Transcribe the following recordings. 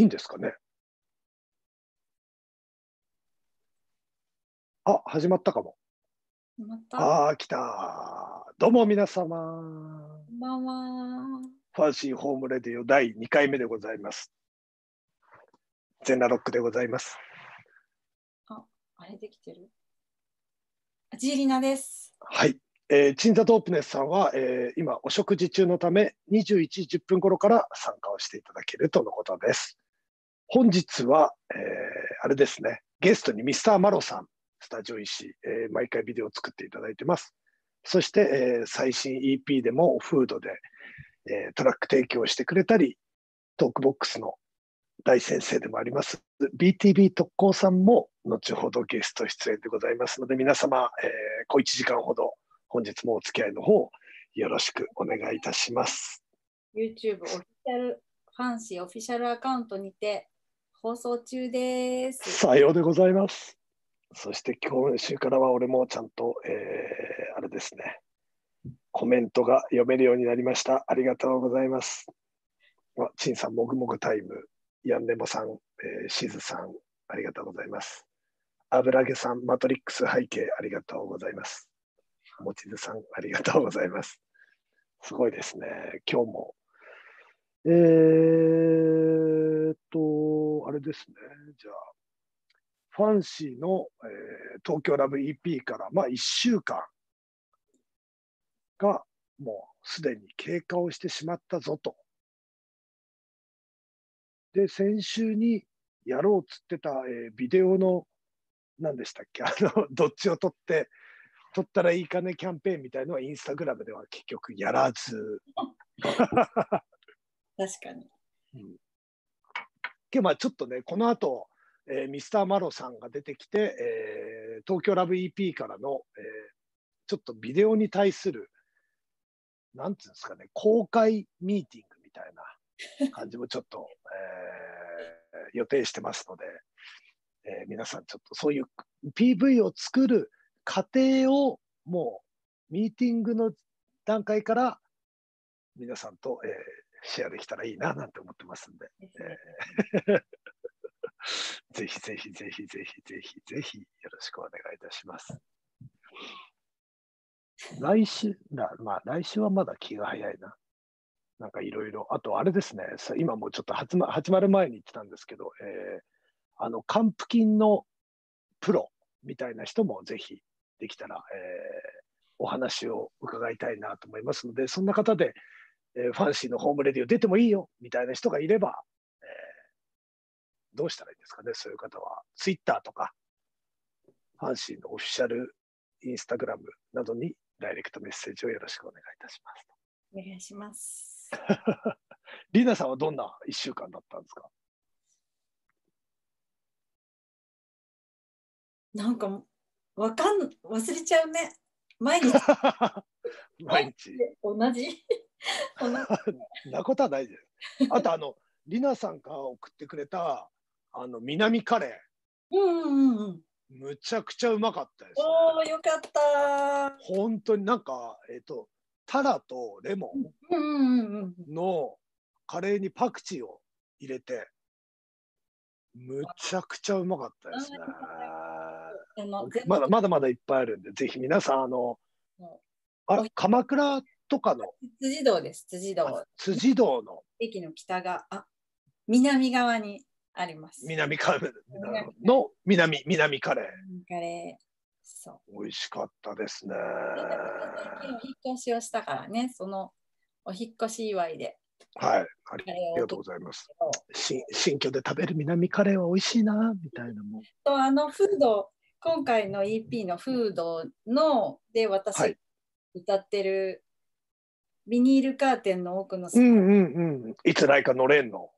いいんですかね？あ、始まったかも。また、ああ、来た。どうも皆様。こんばんは。ファンシーホームレディオ第2回目でございます。全裸ロックでございます。あれできてる？ジーリナです。はい。えー、鎮座DOPENESS さんは、えー今お食事中のため21時10分頃から参加をしていただけるとのことです。本日は、えーあれですね、ゲストにミスターマロさん、スタジオ石、えー毎回ビデオを作っていただいてます。そして、えー最新 EP でもフードで、えートラック提供してくれたり、トークボックスの大先生でもあります、BTB 特攻さんも後ほどゲスト出演でございますので、皆様、えー小1時間ほど本日もお付き合いの方よろしくお願いいたします。YouTube オフィシャル、ファンシーオフィシャルアカウントにて放送中です。さようでございます。そして今週からは俺もちゃんと、えーあれですね、コメントが読めるようになりました。ありがとうございます。あ陳さん、もぐもぐタイム、ヤンネモさん、えー、しずさん、ありがとうございます。油揚げさん、マトリックス背景、ありがとうございます。もちずさん、ありがとうございます。すごいですね。今日も。えーっと、あれですね。じゃあ、ファンシーの、えー東京ラブ EP から、まあ、1週間がもうすでに経過をしてしまったぞと。で、先週にやろうっつってた、えービデオの、何でしたっけ、あの、どっちを撮って、撮ったらいいかねキャンペーンみたいのはインスタグラムでは結局やらず。確かに。けどまあちょっとね、この後、えーミスターマロさんが出てきて、えー東京ラブ EP からの、えーちょっとビデオに対する、なんていうんですかね、公開ミーティングみたいな 感じもちょっと、えー予定してますので、えー皆さんちょっとそういう PV を作る過程をもうミーティングの段階から皆さんと、えーシェアできたらいいななんて思ってますんで。ぜひぜひぜひぜひぜひぜひよろしくお願いいたします。来週、なまあ来週はまだ気が早いな。なんかいろいろ、あとあれですね、さ今もうちょっと始ま始まる前に言ってたんですけど、えーあの、還付金のプロみたいな人もぜひできたら、えーお話を伺いたいなと思いますので、そんな方で、えーファンシーのホームレディオ出てもいいよみたいな人がいれば、えーどうしたらいいんですかね、そういう方は。ツイッターとか、ファンシーのオフィシャルインスタグラムなどにダイレクトメッセージをよろしくお願いいたします。お願いします。リナさんはどんな1週間だったんですか？なんか、わかん、忘れちゃうね。毎日 毎日。同じ。なことはないです。あと、あの、リナさんが送ってくれた、あの、南カレうんうんうんうん。ー、むちゃくちゃうまかったです、ね。おお、よかった。本当になんか、えっ、と、タラとレモ。ンのカレーにパクチーを入れて、むちゃくちゃうまかったですね。まだまだまだいっぱいあるんで、ぜひ皆さん、あのも、あ鎌倉とかの？辻堂です。辻堂あ。辻堂の駅の北が、あ、南側にあります。南カレーの南南カレカレー。そう。ー、美味しかったですね。お引っ越しをしたからね、そのお引っ越し祝いではい、ありがとうございます。新新居で食べる南カレーは美味しいな、みたいなもん。とあのフード、今回の EP のフードのでは私い歌ってるビニールカーテンの奥のうそんうんうん。いつ来か乗れんの。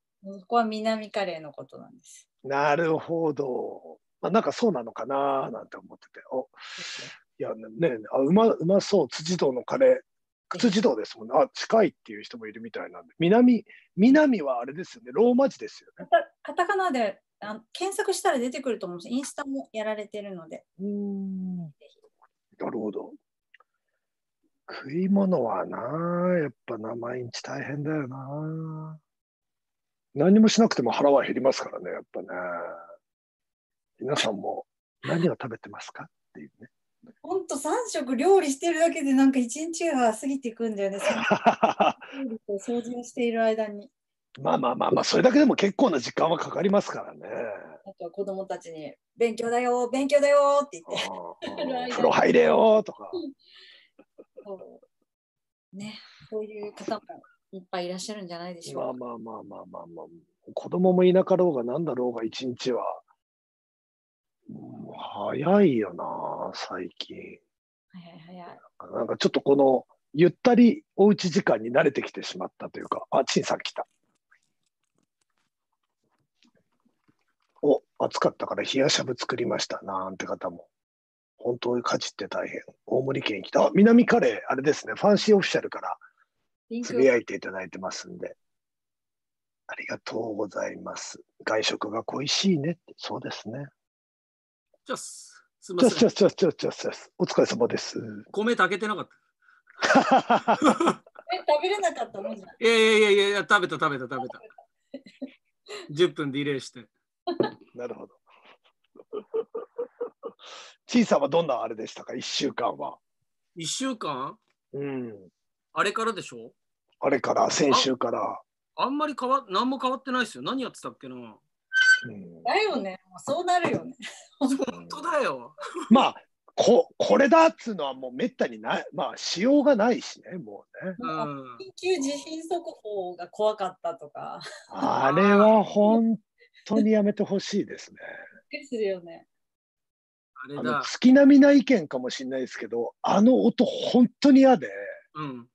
こは南カレーのことなんです。なるほど。まあ、なんかそうなのかななんて思ってて。おいやねあうまうまそう、辻堂のカレー。辻堂ですもんね。あ、近いっていう人もいるみたいなんで。南、南はあれですよね。ローマ字ですよね。カタカナであの検索したら出てくると思うし、インスタもやられてるので。うーん。なるほど。食い物はな、やっぱな、毎日大変だよな。何もしなくても腹は減りますからね、やっぱね。皆さんも何を食べてますかっていうね。ほんと3食料理してるだけでなんか一日が過ぎていくんだよね。掃除をしている間に。まあまあまあまあ、それだけでも結構な時間はかかりますからね。あとは子供たちに勉強だよ、勉強だよって言って。うん 風呂入れよとか。そうね、そういう方もいっぱいいらっしゃるんじゃないでしょうか。まあまあまあまあまあまあ。子供もいなかろうが何だろうが一日は。早いよな、最近。はいはい。なんかちょっとこのゆったりおうち時間に慣れてきてしまったというか、あ、陳さん来た。お、暑かったから冷やしゃぶ作りましたなんて方も。本当に家事って大変。大森県来た。あ、南カレー、あれですね、ファンシーオフィシャルからつぶやいていただいてますんで。ありがとうございます。外食が恋しいねって、そうですね。じゃあすすみませんちょちょ。ちょちょちょお疲れ様です。米炊けてなかった。え食べれなかったのじゃん。いやいやいやいやいや、食べた食べた食べた。10分ディレイして。なるほど。ちいさんはどんなあれでしたか、1週間は。1週間？うん。あれからでしょ？あれから、先週から。あんまり変わ何も変わってないですよ。何やってたっけな？うんだよね、もうそうなるよね。本当だよ。まあこ、これだっつうのはもうめったにない、まあ、しようがないしね、もうね。うん。緊急地震速報が怖かったとか、あれは本当にやめてほしいですね。びっくりするよね。あれだ。月並みな意見かもしれないですけど、あの音、本当に嫌で、うん。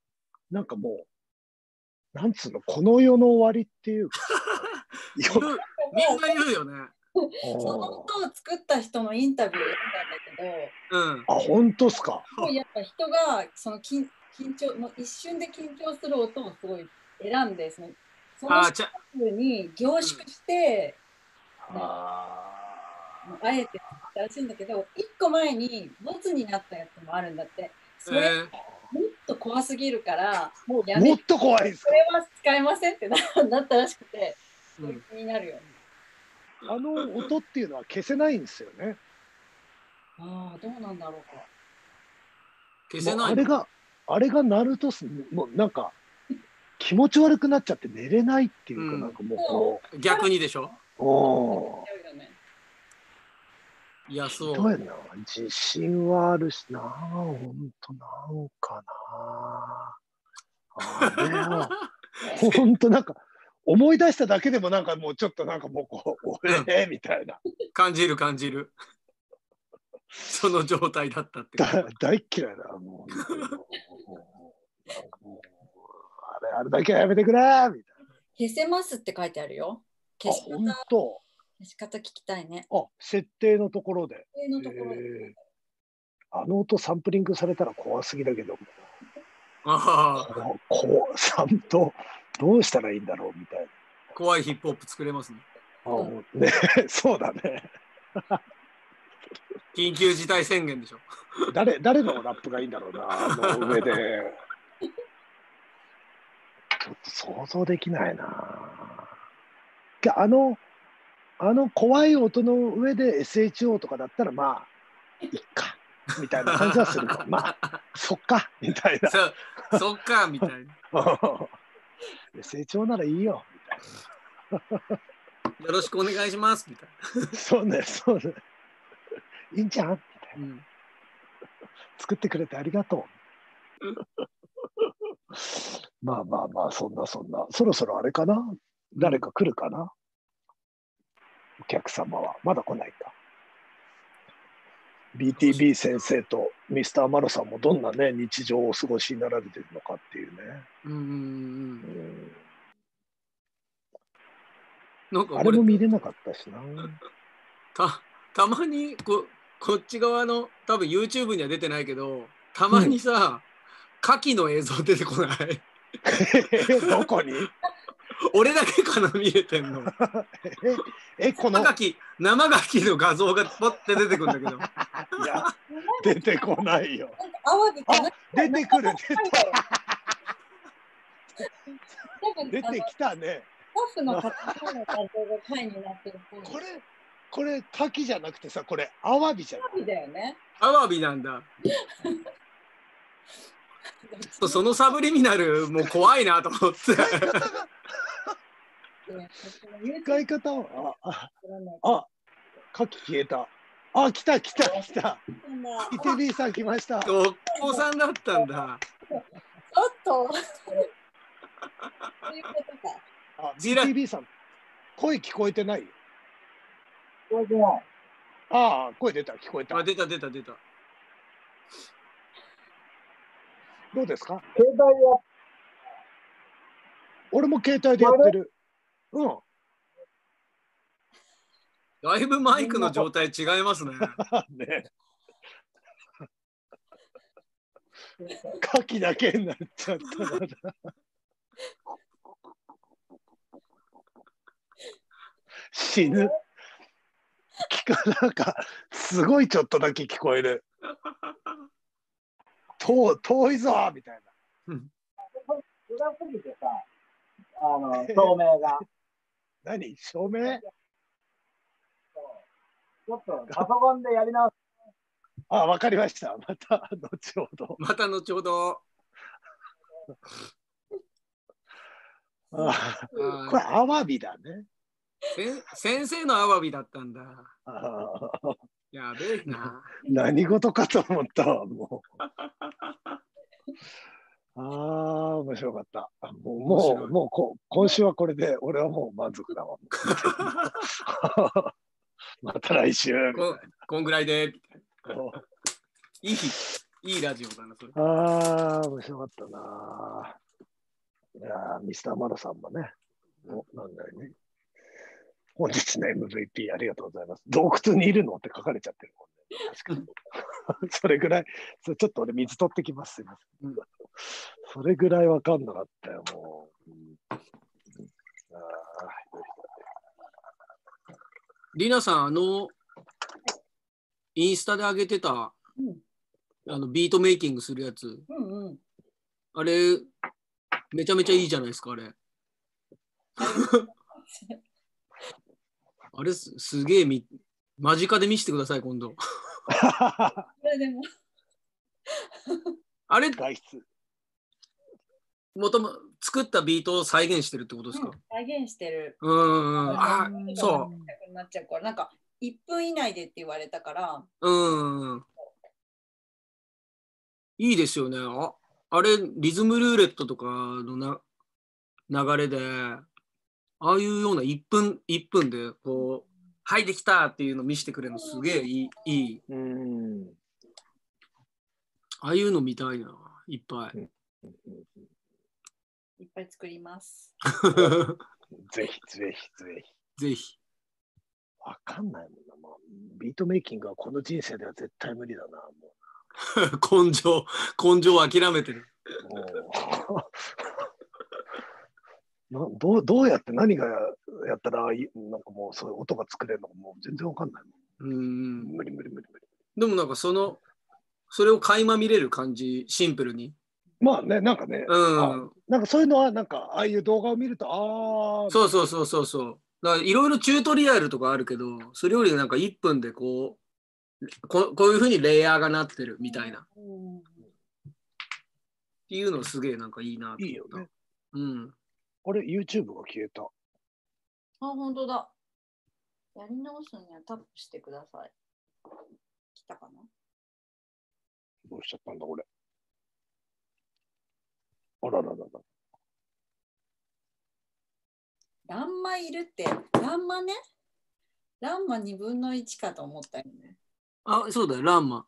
なんかもう、なんつうの、この世の終わりっていうか、言 ようみんな言うよね。その音を作った人のインタビューを読んだんだけど、うん。あ、本当っすか？すごいやっぱ人がその緊緊張もう一瞬で緊張する音をすごい選んでそのそのに凝縮して、ああえてらしいんだけど一個前にボツになったやつもあるんだって。それ、えー。もっと怖すぎるからもうやめーもってと怖いですか？これは使えませんってななったらしくてすごいうん。気になるよ。ね。あの音っていうのは消せないんですよね。ああどうなんだろうか。消せないあれが、あれが鳴るとす、もうなんか、気持ち悪くなっちゃって寝れないっていうか、うん。なんかもうこ逆にでしょ？う、おやるよねいや、ーそう。どうやな、自信はあるしな、ほんとなんかな。あれは、ほんとなんか、思い出しただけでもなんかもうちょっとなんかもうこう、俺みたいな。感じる感じる。その状態だったって大嫌いだ、もう。あれ、あれだけはやめてくれみたい消せますって書いてあるよ。消し方ほんと。消し方聞きたいね。あ、設定のところで。上のところでえーあの音サンプリングされたら怖すぎだけど、ああ、ここう、さんとどうしたらいいんだろうみたい怖いヒップホップ作れますね。な。あもうね、そうだね。緊急事態宣言でしょ。誰誰のラップがいいんだろうな、あの上で。ちょっと想像できないな。けあの、あの怖い音の上で SHO とかだったら、まあ、いっか、みたいな感じはするか。まあ、そっか、みたいな。そそっかみたいな。SHO ならいいよ、みたいな。よろしくお願いしますみたいそうね、そうね。いいんじゃんみたいな。な。うん作ってくれてありがとう。まあまあまあ、そんなそんな。そろそろあれかな？誰か来るかな？お客様は。まだ来ないか。BTB 先生とミスターマロさんもどんなね、日常をお過ごしになられてるのかっていうね。うんうんうんうんなんか俺あれも見れなかったしな。たたまにここっち側の多分 YouTube には出てないけどたまにさ、牡蠣の映像出てこない？どこに？俺だけかな見れてんの え、えこの、生牡蠣生牡蠣の画像がポッて出てくるんだけどいや、出てこないよ。なんか泡であ出てくる、出て出てきたね。フの方の画像がタイになってるっぽい。これ、これ、牡蠣じゃなくてさ、これ、アワビじゃん。タイだよね。アワビなんだ。そのサブリミナルもう怖いなと思って。使い方が、使い方を、あ、あ、あ、牡蠣消えた。あ、来た来た来た。イテビーさん来ました。お子さんだったんだ。ちょっと。そういうことか。あ、ジラ BTB さん、声聞こえてない？聞こえてない。ああ、声出た、聞こえたあ。出た出た出た。どうですか？携帯は？俺も携帯でやってる。うん。だいぶマイクの状態違いますね。ね。牡蠣だけになっちゃった。死ぬ。聞かなんか、すごいちょっとだけ聞こえる。遠遠いぞみたいな。裏すぎてさ、あの、照明が。何？照明？ちょっとパソコンでやり直す。あ、わかりました。また後ほど。また後ほど。ああーこれ、アワビだね。先生のアワビだったんだ。やべえな。何事かと思ったわ、もう。ああ、面白かった。もう、もう、もうこ今週はこれで、俺はもう満足だわ。また来週。ここんぐらいで。こいい、いいラジオだな、それ。うああ、面白かったな。いやーミスターマロさんもね、おなんだよね。本日の MVP ありがとうございます。洞窟にいるのって書かれちゃってるもんね。確かに。それぐらい、それちょっと俺水取ってきます。すいません。うんそれぐらいわかんなかったよ、もう。うんあーリナさん、あの、インスタで上げてた、うんあのビートメイキングするやつ、うんうん。あれ、めちゃめちゃいいじゃないですか、あれ。あれす、すげえみ、間近で見せてください、今度。あれ、外出。もとも作ったビートを再現してるってことですか、再現してる。うん、うんうん。あ、うんそう。なっちゃうから、なんか1分以内でって言われたから、うんうん。いいですよね。ああれ、リズムルーレットとかのな流れで、ああいうような1分、1分で、こう、はい、できたっていうの見せてくれるのすげえいい。いいうん。ああいうの見たいな、いっぱい。いっぱい作ります。ぜひぜひぜひ。ぜひ。わかんないもんな、まあ。ビートメイキングはこの人生では絶対無理だな、も 根性、根性を諦めてる。どうどうやって何がやったらなんかもうそういう音が作れるのかもう全然わかんないうん。無理無理無理無理。でもなんかその、それを垣間見れる感じ、シンプルに。まあね、なんかね、うん。なんかそういうのはなんかああいう動画を見ると、ああ、そうそうそうそうそう。だからいろいろチュートリアルとかあるけど、それよりなんか1分でこう、ここういうふうにレイヤーがなってるみたいな。っうんていうのすげえなんかいいなったいいよね。うん。これ YouTube が消えた。あ、本当だ。やり直すにはタップしてください。来たかな？どうしちゃったんだ、これ。あらららら。ランマいるって、ランマね？ランマ2分の1かと思ったよね。あ、そうだよ、ランマ。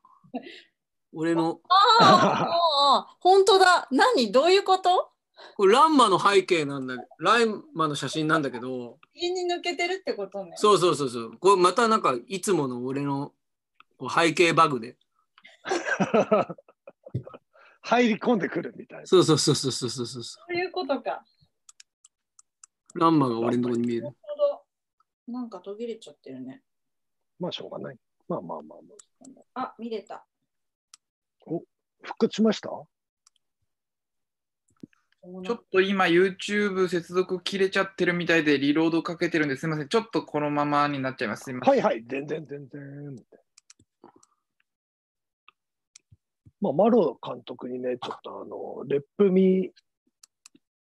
俺の、ああ、本当だ。何？どういうこと？これランマの背景なんだ、ランマの写真なんだけど、家に抜けてるってことね。そうそうそうそう。これまたなんかいつもの俺のこう背景バグで。入り込んでくるみたいな。そうそうそうそうそうそうそう。そういうことか。ランマが俺のとこに見えるなる。ほど。なんか途切れちゃってるね。まあしょうがない。まあまあまあまあ。あ、見れた。復活しました？ちょっと今 YouTube 接続切れちゃってるみたいでリロードかけてるんですみません。ちょっとこのままになっちゃいます。すいません。はいはい、全然全然。まあ、マロ監督にね、ちょっとあの、レップミ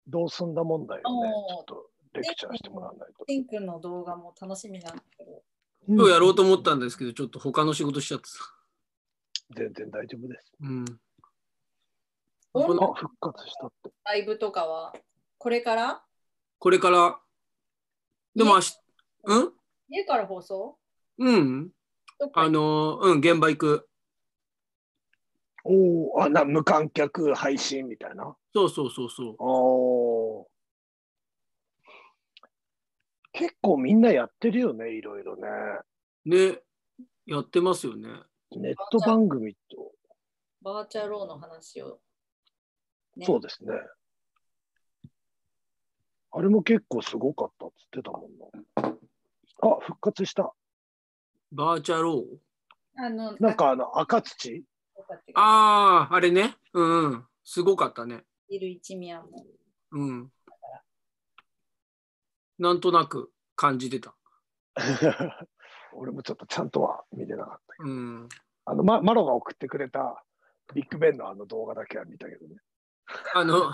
どうすんだ問題をね、ちょっとレクチャーしてもらわないと。ティン君の動画も楽しみなんだけど。今日やろうと思ったんですけど、ちょっと他の仕事しちゃってさ。全然大丈夫です。うん。音あ、復活したって。ライブとかはこれから？これから、でも明日、うん？家から放送？うん。あの、うん、現場行く。おお、あ、な、無観客配信みたいな？そうそうそうそう。おお。結構みんなやってるよね、いろいろね。ね、やってますよね。ネット番組と。バーチャローの話を。ねそうですね。あれも結構すごかったっつってたもんな。あ、復活した。バーチャロー？あの、なんかあの赤土？ああ、あれね。うん、うん。すごかったね。いる一宮も。うん。なんとなく感じてた。俺もちょっとちゃんとは見てなかったけど。うん。あの、ま、マロが送ってくれたビッグベンのあの動画だけは見たけどね。あの、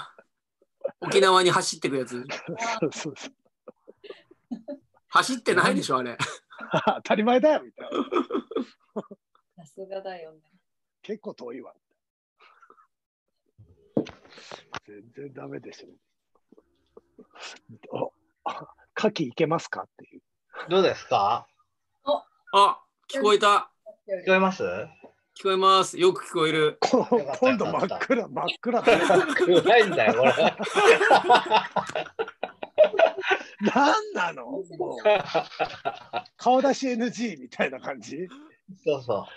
沖縄に走ってくやつ。そうそうそう。走ってないでしょ、あれ。当たり前だよみたいな。さすがだよね。結構遠いわ。全然ダメでしょ。あ、あ牡蠣いけますかっていう。どうですか？あ、聞こえた。聞こえます？聞こえます。よく聞こえる。今度真っ暗、真っ暗。暗いんだよ、これ。何なの？もう顔出し NG みたいな感じ？そうそ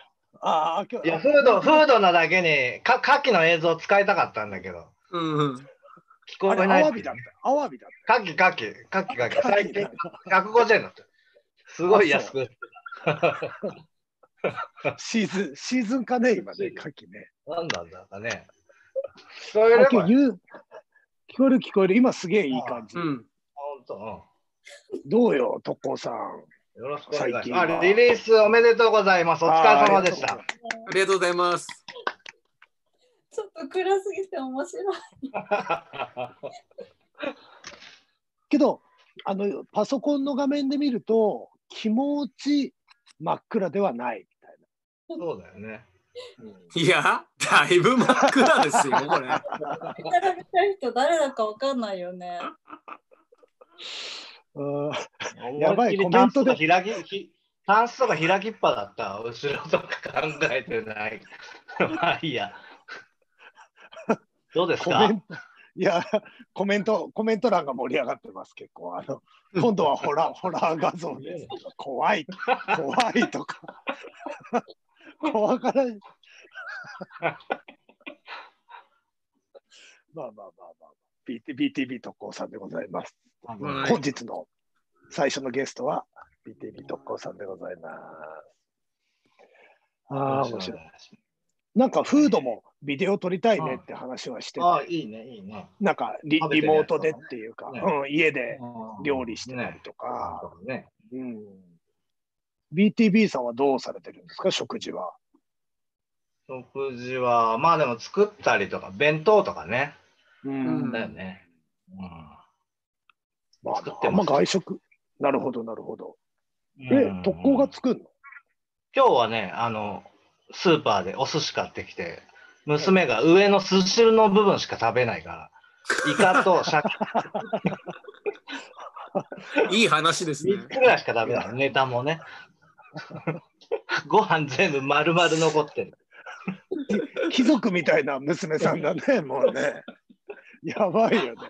ああ、今う。いや、フード、フードなだけに、か、牡蠣の映像使いたかったんだけど、うんうん。聞こえない。アワビだった。アワビだっ牡蠣、牡蠣、牡蠣、牡蠣。た。最近、150円だって。すごい安く。シーズン、シーズンかね、今ね、牡蠣ね。なんなんだかね。聞こえれば、本あ今日言う聞こえる聞こえる。今すげえいい感じう。ん。当、どうよ、特攻さん。うん。よろしくお願いします。あ、リリースおめでとうございます。お疲れ様でした。ありがとうございます。ちょっと暗すぎて面白い。けど、あの、パソコンの画面で見ると、気持ち真っ暗ではないそうだよね。な。いや、だいぶ真っ暗ですよ、これ。並べたい人誰だかわかんないよね。うんやばいコメントで開き、ひタンスとか開きっぱだった。後ろとか考えてない。まあいいや。どうですか？コメント、いや、コメント、コメント欄が盛り上がってます、結構。あの、今度はホラー、ホラー画像です。怖い、怖いとか。怖がらない。まあまあまあまあ、BT BTB 特攻さんでございます。はい本日の最初のゲストは BTB 特攻さんでございます。ああ、面白い。なんかフードもビデオ撮りたいねって話はしてて、ああ、いいね、いいね。なんかリリモートでっていうか、ねうん、家で料理してたりとか、ね。うん、BTB さんはどうされてるんですか、食事は。食事は、まあでも作ったりとか、弁当とかね。うんだよね。うんまああんま外食。なるほど、なるほど。えうん、特攻が作るの？今日はね、あの、スーパーでお寿司買ってきて、娘が上の寿司の部分しか食べないから、イカとシャキいい話ですね。3つぐらいしか食べない、ネタもね。ご飯全部丸々残ってる。貴族みたいな娘さんだね、もうね。やばいよね。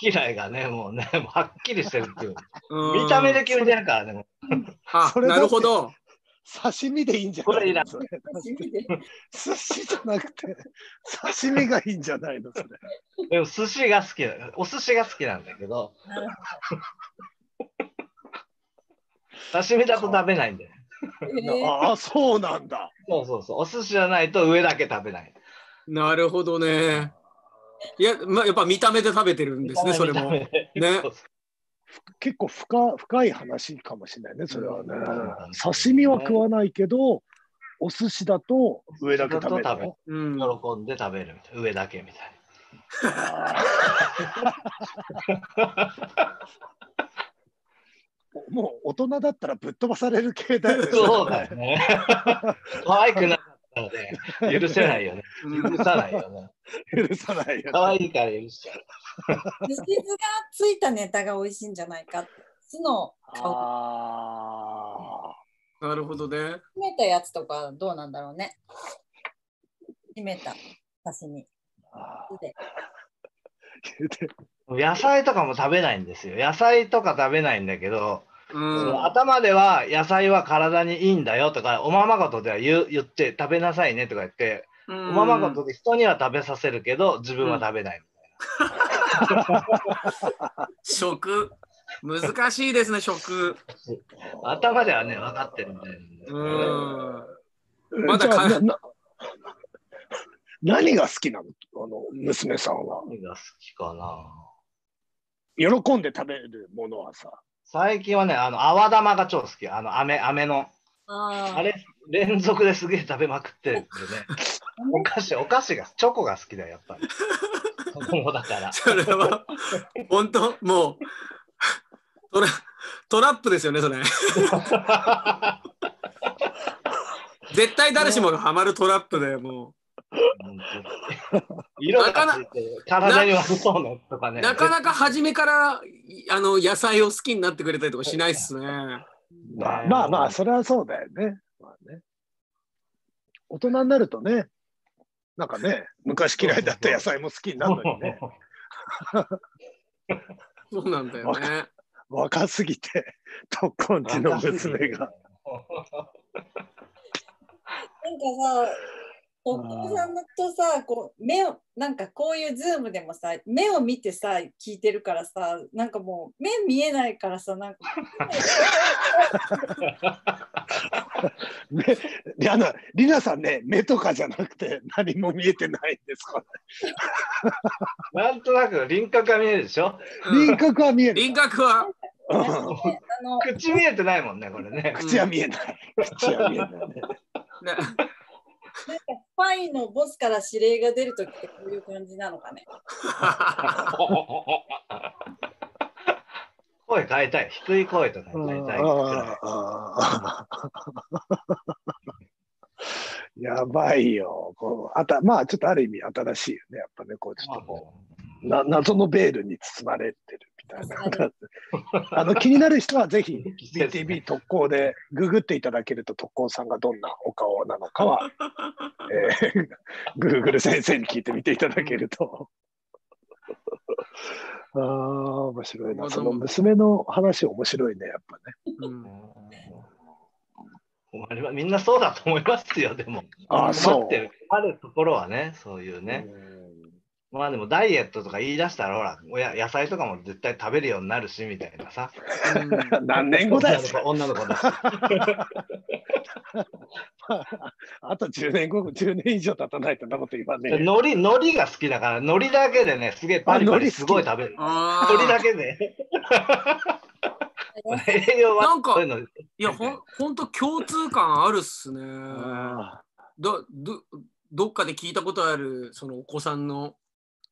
嫌いがね、もうね、もうはっきりしてるっていう。うん見た目で決めてるからね。あなるほど。刺身でいいんじゃこれいらんないのそれ寿司じゃなくて、刺身がいいんじゃないの？それ。でも寿司が好きだ。お寿司が好きなんだけど、なる刺身だと食べないんだよ。ああ、そうなんだ。そうそうそう。お寿司じゃないと上だけ食べない。なるほどね。いや、まあ、やっぱ見た目で食べてるんですね、それも。ね。結構深深い話かもしれないね、それはね。刺身は食わないけど、お寿司だと上だけ食べるだと食べの。うん。喜んで食べるみたいな。上だけみたい もう大人だったらぶっ飛ばされる系だよな。ね。そうだよね。可愛くなかったらね、許せないよね。許さないよね。許さないよ、可愛いから許しちゃう。寿司酢がついたネタが美味しいんじゃないかって。酢の香あなるほどね。り締めたやつとかどうなんだろうね。締めた刺身。野菜とかも食べないんですよ。野菜とか食べないんだけど、うん。頭では野菜は体にいいんだよとか、おままごとでは言う言って食べなさいねとか言って、おままごとで人には食べさせるけど、自分は食べない。食？難しいですね、食。頭ではね、分かってるみたいなんで。うん。まだ何が好きなの？あの娘さんは。何が好きかな？喜んで食べるものはさ。最近はね、あの、泡玉が超好き。あの、飴、飴の。ああれ、連続ですげえ食べまくってるんでね。お菓子、お菓子が、チョコが好きだよ、やっぱり。子供だから。それは、本当もうトラ、トラップですよね、それ。絶対誰しもがハマるトラップでも本当に 色がついてる体に悪そうなか。なかなか初めからいあの野菜を好きになってくれたりとかしないっすね。まあまあまあ、それはそうだよね。まあね大人になるとね、なんかね、昔嫌いだった野菜も好きになるのにね、そうなんだよね。若すぎて、特攻地の娘が。。なんかさ、お父さんとさ、こう目を、なんかこういうズームでもさ、目を見てさ、聞いてるからさ、なんかもう目見えないからさ、なんか、あの、りなさんね、目とかじゃなくて何も見えてないんですから。なんとなく輪郭が見えるでしょ？うん輪郭は見える。輪郭は、口見えてないもんね、これね。口は見えない。口は見えないね。ね、なんかスパイのボスから指令が出るときってこういう感じなのかね。声変えたい。低い声とか変えたい。やばいよ。こうあたまあ、ちょっとある意味新しいよね。やっぱね、こうちょっとこうな謎のベールに包まれてるみたいな。あの気になる人はぜひ BTV 特攻でググっていただけると特攻さんがどんなお顔なのかは、えー、Google 先生に聞いてみていただけると。ああ、面白いな。その娘の話面白いね、やっぱね。うんうんみんなそうだと思いますよ、でも。ああ、そう。あるところはね、そういうね。まあでもダイエットとか言い出したら、ほら、おや野菜とかも絶対食べるようになるし、みたいなさ。何年後だよ、女の子女の子だ。あと10年後、10年以上経たないとなこと言わねえよ。海苔、海苔が好きだから、海苔だけでね、すげえパリパリすごい食べる。あ海苔だーけで。栄養はなんかいうのいや、ほんほんと共通感あるっすね。あどどどっかで聞いたことあるそのお子さんの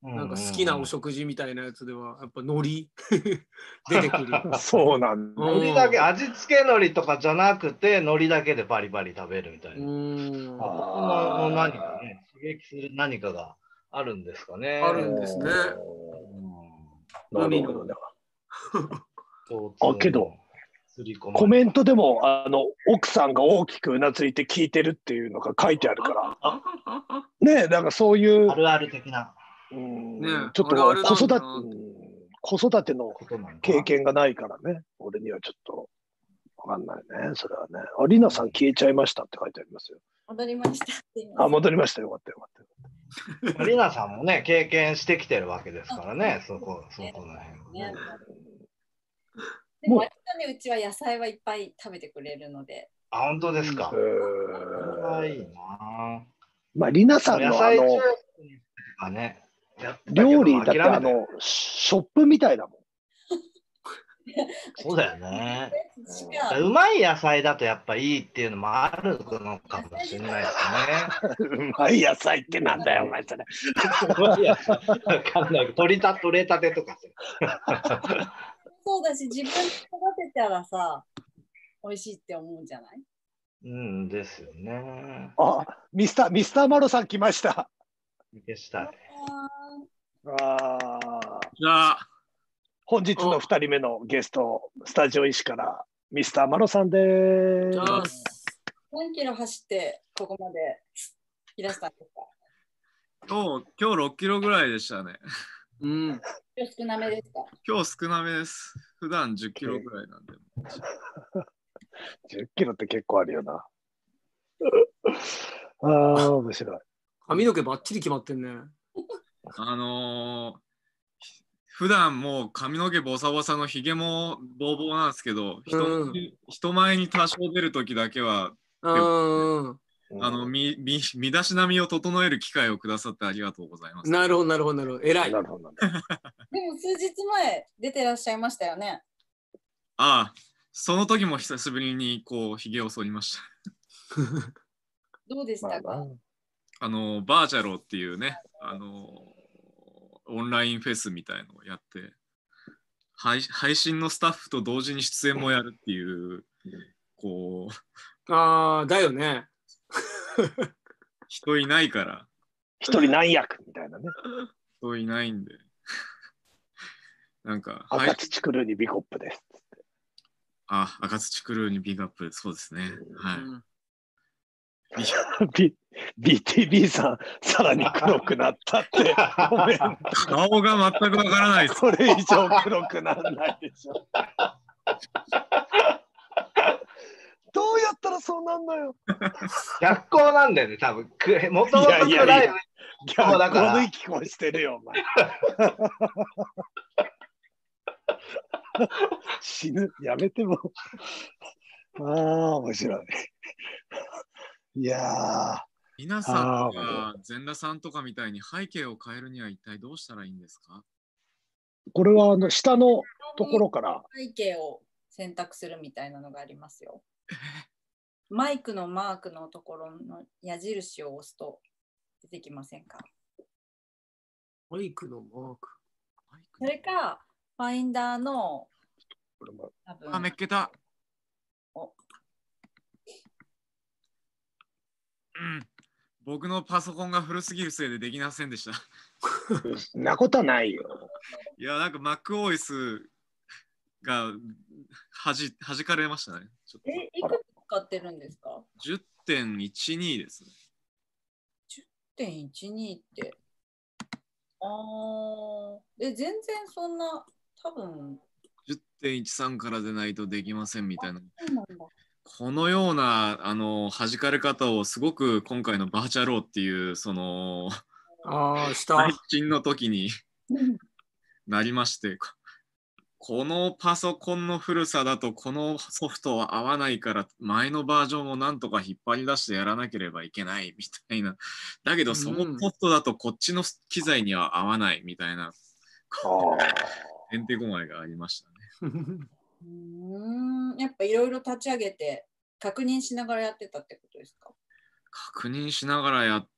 なんか好きなお食事みたいなやつではやっぱ海苔？出てくる。ー そうなんだ。うん海苔だけ、味付け海苔とかじゃなくて、海苔だけでパリパリ食べるみたいうな。んあの何かね、刺激する何かがあるんですかね。あるんですね。なるほど。ね。うんあけど、コメントでもあの奥さんが大きくうなずいて聞いてるっていうのが書いてあるから、ねえ、なんかそういうあ、るある的な。うんねえちょっと子育て子育ての経験がないからね、俺にはちょっとわかんないね、それはね。あ、りなさん消えちゃいましたって書いてありますよ。戻りましたって今あ、戻りました。よかったよかった。りなさんもね、経験してきてるわけですからね、そこ、そこの辺ねね。でも割とね、うちは野菜はいっぱい食べてくれるので。あ、本当ですかえ。ーはいいなまあ、りなさんのあ野菜中の、がね、料理だってあの、ショップみたいだもん。そうだよね。うまい野菜だとやっぱいいっていうのもあるのかもしれないですね。うまい野菜ってなんだよ、お前それ。い やわかんないけど、取りた取れたてとかさ。そうだし、自分で育てたらさ、美味しいって思うんじゃない？うんですよね。あ、ミスター、ミスターマロさん来ました。消したい。あーじゃあ、本日の2人目のゲスト、スタジオ医師からミスターマロさんでじゃあす。何キロ走ってここまでいらしたんですか？今日、今日6キロぐらいでしたね。うん。今日少なめですか？今日少なめです。普段10キロぐらいなんで。10キロって結構あるよな。ああ、面白い。髪の毛ばっちり決まってんね。あのー普段もう髪の毛ボサボサのひげもボーボーなんですけど、人うん人前に多少出るときだけは、うん。あのみみ身だしなみを整える機会をくださってありがとうございます。なるほど、なるほど、なるほど。偉いな。るほど。なるでも数日前出てらっしゃいましたよね。ああ、その時も久しぶりにこうひげを剃りました。どうでしたか、ほどまあなあのバーチャローっていうね、あのオンラインフェスみたいのをやって配配信のスタッフと同時に出演もやるっていうこうああ、だよね。人いないから一人何役みたいなね。人いないんでなんか、はい赤、土クルーにビコップです。あ赤土クルーにビッグアップそうですねはい、BTB さん、さらに黒くなったって。顔が全くわからないですこれ以上黒くならないでしょ。どうやったらそうなんのよ。逆光なんだよね、多分くもともといやいやい暗いや逆そうだから光の息こしてるよ、お前。死ぬ。やめても。ああ、面白い。いやー、皆さんあー。が全裸さんとかみたいに背景を変えるには一体どうしたらいいんですか？これはあの下のところから、背景を選択するみたいなのがありますよ。マイクのマークのところの矢印を押すと出てきませんか？マイクのマーク。それか、ファインダーのこれも。多分。あ、めっけた。おうん。僕のパソコンが古すぎるせいでできませんでした。そんなことはないよ。いや、なんか MacOS がはじ弾かれましたね。ちょっとえ、いくつ使ってるんですか？10.12ですね。?10.12 って。あーえ、全然そんな、多分、10.13からでないとできませんみたいな。そうなんだ。このようなあの弾かれ方をすごく今回のバーチャローっていうそのああ、下。配信の時になりましてここのパソコンの古さだとこのソフトは合わないから前のバージョンをなんとか引っ張り出してやらなければいけないみたいなだけどそのソフトだとこっちの機材には合わないみたいなあてんてこまいがありましたね。うーん、やっぱいろいろ立ち上げて、確認しながらやってたってことですか？確認しながらやっ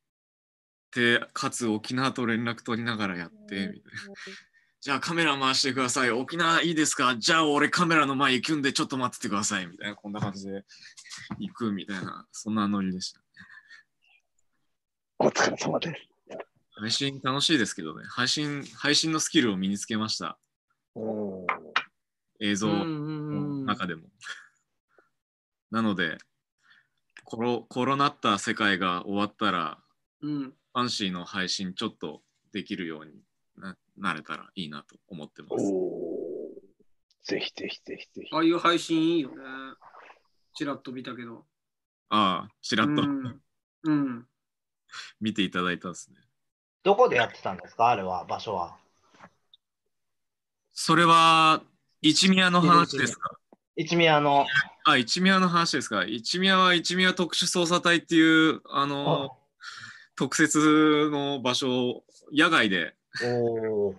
てかつ沖縄と連絡取りながらやってみたいな。じゃあカメラ回してください。沖縄いいですか？じゃあ俺カメラの前行くんでちょっと待っててください。みたいな、こんな感じで行くみたいな、そんなノリでした。お疲れ様です。配信楽しいですけどね。配信、配信のスキルを身につけました。うん映像の中でも。なので、コロコロナった世界が終わったら、うん。ファンシーの配信ちょっとできるようにななれたらいいなと思ってます。おーぜひぜひぜひぜひ。ああいう配信いいよね。ちらっと見たけど。ああ、ちらっとうん。うん。見ていただいたんですね。どこでやってたんですか？あれは、場所は。それは一宮の話ですか？一宮の。あ、一宮の話ですか？一宮は一宮特殊捜査隊っていう、あの、特設の場所を野外で。おー。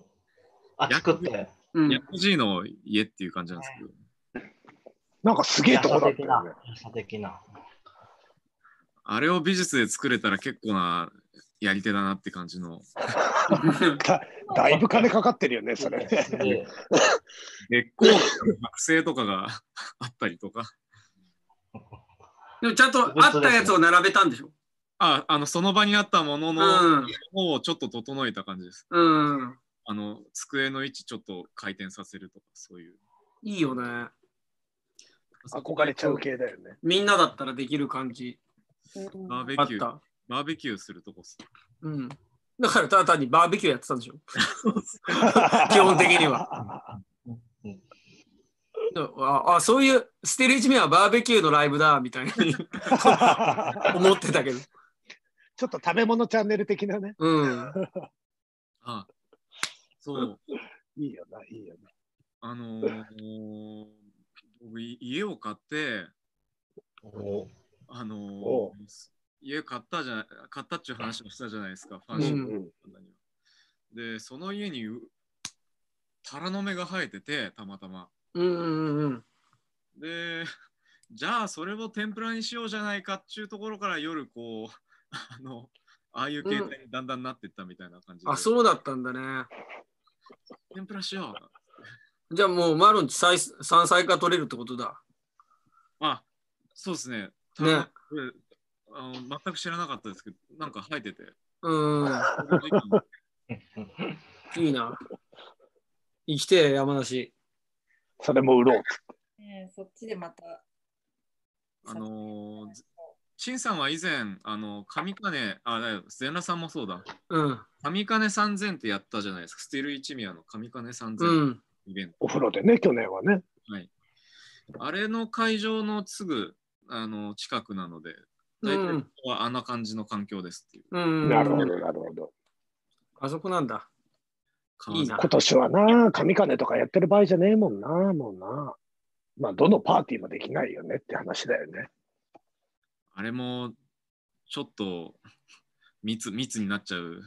あ、作って。うん。ヤコジーの家っていう感じなんですけど、なんかすげえとこだった的な。あれを美術で作れたら結構なやり手だなって感じの。だだいぶ金かかってるよね、それね。すげえ月光の剥製とかがあったりとか。でもちゃんとあったやつを並べたんでしょ？あ、あの、その場にあったもののうをちょっと整えた感じです。うん。あの、机の位置ちょっと回転させるとか、そういう。いいよね。憧れちゃう系だよね。みんなだったらできる感じうんバーベキュー、あった。バーベキューするとこっす。うん。だからただ単にバーベキューやってたんでしょ 基本的には。ああ、そういう、捨てる一面はバーベキューのライブだ、みたいに思ってたけど。ちょっと食べ物チャンネル的なね。うん。あ、そう。いいよな、いいよな。あのー僕い家を買って、おあのーお家買ったじゃない、買ったっていう話をしたじゃないですか、ファンシーうんうんで、その家にうタラの芽が生えてて、たまたま。うんうんうん。で、じゃあそれを天ぷらにしようじゃないかっていうところから夜こう、あの、ああいう形態にだんだんなっていったみたいな感じで。あ、そうだったんだね。天ぷらしよう。じゃあもうマロンチ山山菜が取れるってことだ。あ、そうですね。ねあの全く知らなかったですけど、なんか生えてて。うん。いいな。生きてえ山梨。それも売ろう。ねそっちでまた。あのー、陳さんは以前、あの、上金、あ、だよ、全裸さんもそうだ。うん。上金3000ってやったじゃないですか。スティル一宮の上金う3000ん。イベント。お風呂でね、去年はね。はい。あれの会場のすぐ、あの、近くなので、大体うんここはあんな感じの環境ですっていう。うん。なるほど、なるほど。あそこなんだ。いいな今年はな、神金とかやってる場合じゃねえもんな、もうな。まあ、どのパーティーもできないよねって話だよね。あれも、ちょっと、密、密になっちゃう。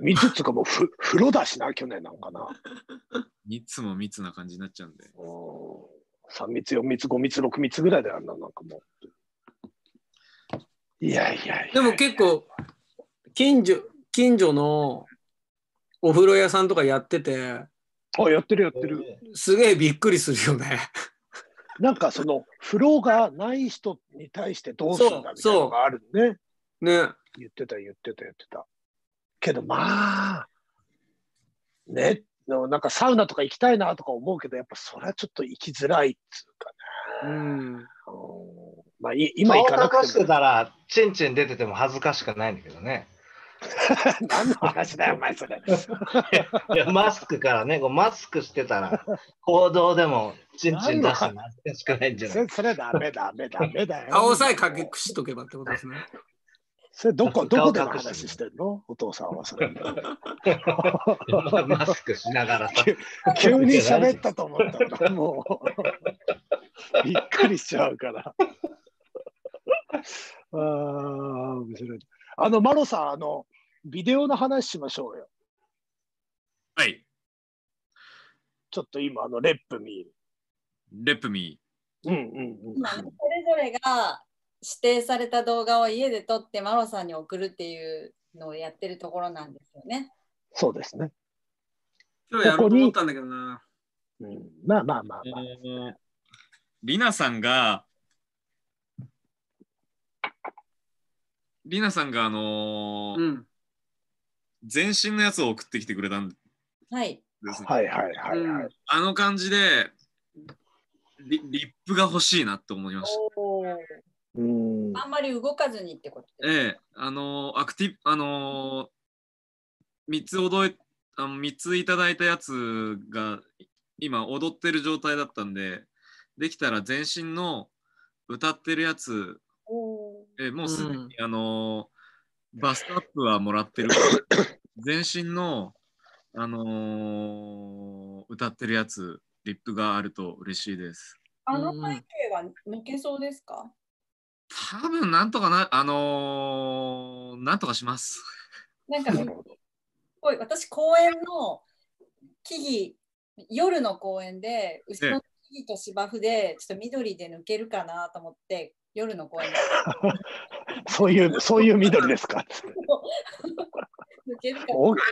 密っつうかもうふ 風呂だしな、去年なんかな。密も密な感じになっちゃうんで。うん、3密、4密、5密、6密ぐらいだよな、なんかもう。いやいやいや。でも結構、近所、近所のお風呂屋さんとかやってて、あ、やってるやってる。すげえびっくりするよね。なんかその、風呂がない人に対してどうするんだみたいなのがあるね。ね。言ってた、言ってた、言ってた。けどまあ、ね、なんかサウナとか行きたいなとか思うけど、やっぱそれはちょっと行きづらいっつうかうん。ね。うんまあ、い今行かな顔隠して。たら、チンチン出てても恥ずかしくないんだけどね。何の話だよ、お前それ。いやマスクからね、こうマスクしてたら、行動でもチンチン出しても恥ずかしくないんじゃない？それダメダメダメだよ。顔さえ隠しとけばってことですね。それどこ、どこで話してんの？お父さんはそれ。マスクしながらさ。急に喋ったと思ったら、もう、びっくりしちゃうから。ああ、面白い。あの、マロさん、あの、ビデオの話しましょうよ。はい。ちょっと今、あの、レップ見る。レップミうんうんうん。今それぞれが指定された動画を家で撮ってマロさんに送るっていうのをやってるところなんですよね。そうですね。今日やろうと思ったんだけどな。うん、まあまあまあー。まあ。えーリナさんが、リナさんが、あのーうん。全身のやつを送ってきてくれたんではい。すね。はいはいはいはい。あの感じでリ、リップが欲しいなって思いました。あんまり動かずにってことええ、あのーアクティブ、あのー、3つ踊い、あの3ついただいたやつが今踊ってる状態だったんで、できたら全身の歌ってるやつ、ええもうすでに、うんあのーバストアップはもらってる 全身の、あのー歌ってるやつ、リップがあると嬉しいです。あの背景は抜けそうですか？多分なんとかな、あのーなんとかします。なんかなるほど。ごい私公園の木々夜の公園で後ろの木々と芝生でちょっと緑で抜けるかなと思って夜の公園で そういう、そういう緑ですか？抜けるかおな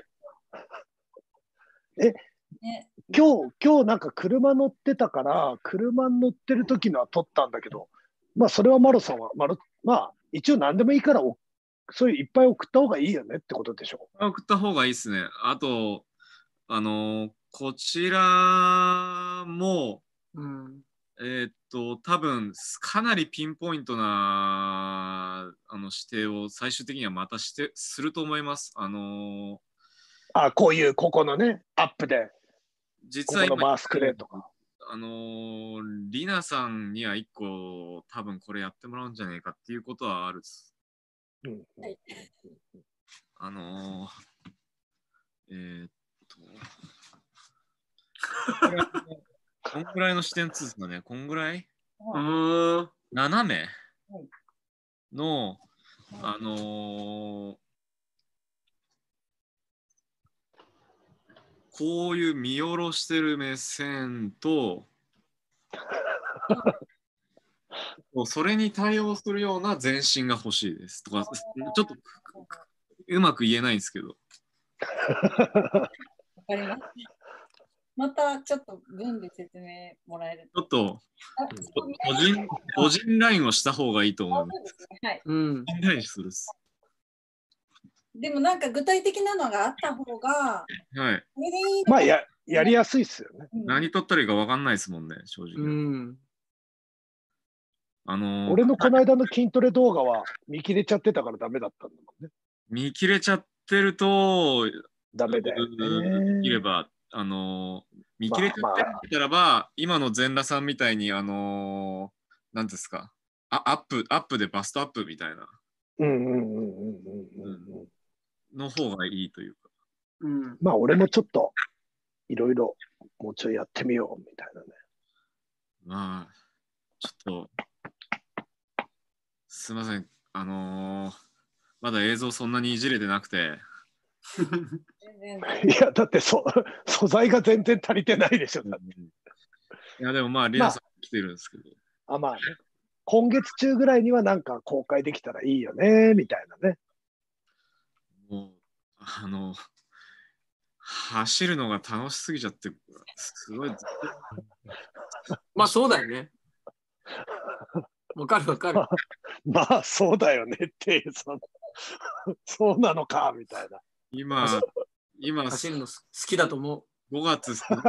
ね今日、今日なんか車乗ってたから、車に乗ってる時のは撮ったんだけど、まあそれはマロさんは、マロまあ一応何でもいいからお、そういういっぱい送った方がいいよねってことでしょ？送った方がいいですね。あと、あのーこちらも、うん。えーっと、多分かなりピンポイントなあの指定を最終的にはまたしてすると思います。あのーあ、こういう、ここのね、アップで、こ実は今このマースクレーとか。あのーリナさんには一個多分これやってもらうんじゃねえかっていうことはあるっす。あのー、えーっと、こんぐらいの視点つですかね、こんぐらい？うん。斜め？はい。の、あのーこういう見下ろしてる目線と、それに対応するような全身が欲しいです。とか、ちょっとうまく言えないんですけど、わかります。またちょっと文で説明もらえる？ちょっとあ個人個人ラインをした方がいいと思います。すねはい。うん。個人ラインするっす。でもなんか具体的なのがあった方が、はい。まあや、やりやすいっすよね。うん何取ったらいいか分かんないですもんね、正直。うん。あのー俺のこの間の筋トレ動画は見切れちゃってたからダメだったんだもんね。見切れちゃってると、ダメだよできれね。ば、あのー見切れちゃってたらば、今の全裸さんみたいに、あのーなんですかあ、アップ、アップでバストアップみたいなうんうんうんうんうんうんうん。の方がいいというか。うん。まあ俺もちょっといろいろもうちょいやってみようみたいなね。まあ、ちょっと、すいません。あのーまだ映像そんなにいじれてなくて、いや、だってそ 素材が全然足りてないでしょ。だっていや、でもまあ、リナさん来てるんですけど、あまあね、今月中ぐらいにはなんか公開できたらいいよね、みたいなね。もう、あの、走るのが楽しすぎちゃって、すごい まあそうだよね。わかるわかる。まあそうだよねって、そのそうなのか、みたいな。今、今、走るの好きだと思5月すごい、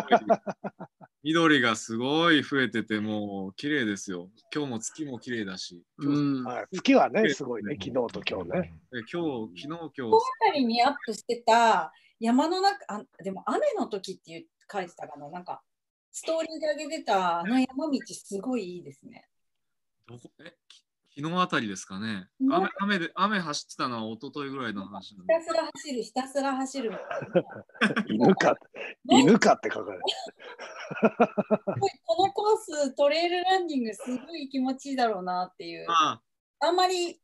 緑がすごい増えてて、もう綺麗ですよ。今日も月も綺麗だし、う。今日,、うん。はい、月はね、すごいね、昨日と今日ね。え今日、昨日、今日、この辺りにアップしてた山の中、あでも雨の時っていう書いてたかな、なんかストーリーで上げてたあの山道すごいいいですね。どこ？え？き昨日あたりですかねう。ん雨雨で雨走ってたのは一昨日ぐらいの話ひたすら走る、ひたすら走る。犬か、犬かって書かれてすごいこのコース、トレイルランニング、すごい気持ちいいだろうなっていう。ああんまり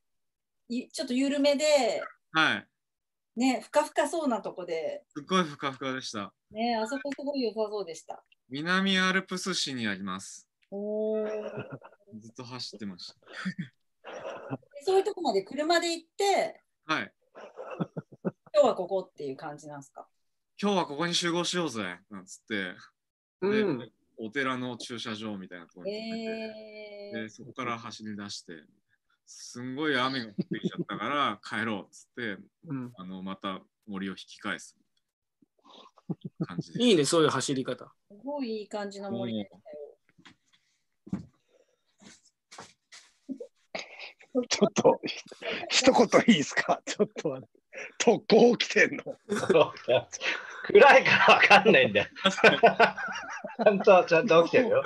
いちょっと緩めで、はい。ね、ふかふかそうなとこで、すっごいふかふかでした。ね、あそこすごい良さそうでした。南アルプス市にあります。おーずっと走ってましでそういうとこまで車で行って、た。はい。今日はここっていう感じなんですか？今日はここに集合しようぜなんつって、うん。でお寺の駐車場みたいなところに止めて、えーで、そこから走り出して、すんごい雨が降ってきちゃったから 帰ろうっつって、うん。あのまた森を引き返す感じで。いいね、そういう走り方。すごいいい感じの森でしたよ。ちょっと、ひ一言いいですか？ちょっと特攻起きてんの。暗いからわかんないんだよ。ちゃんと、ちゃんと起きてるよ。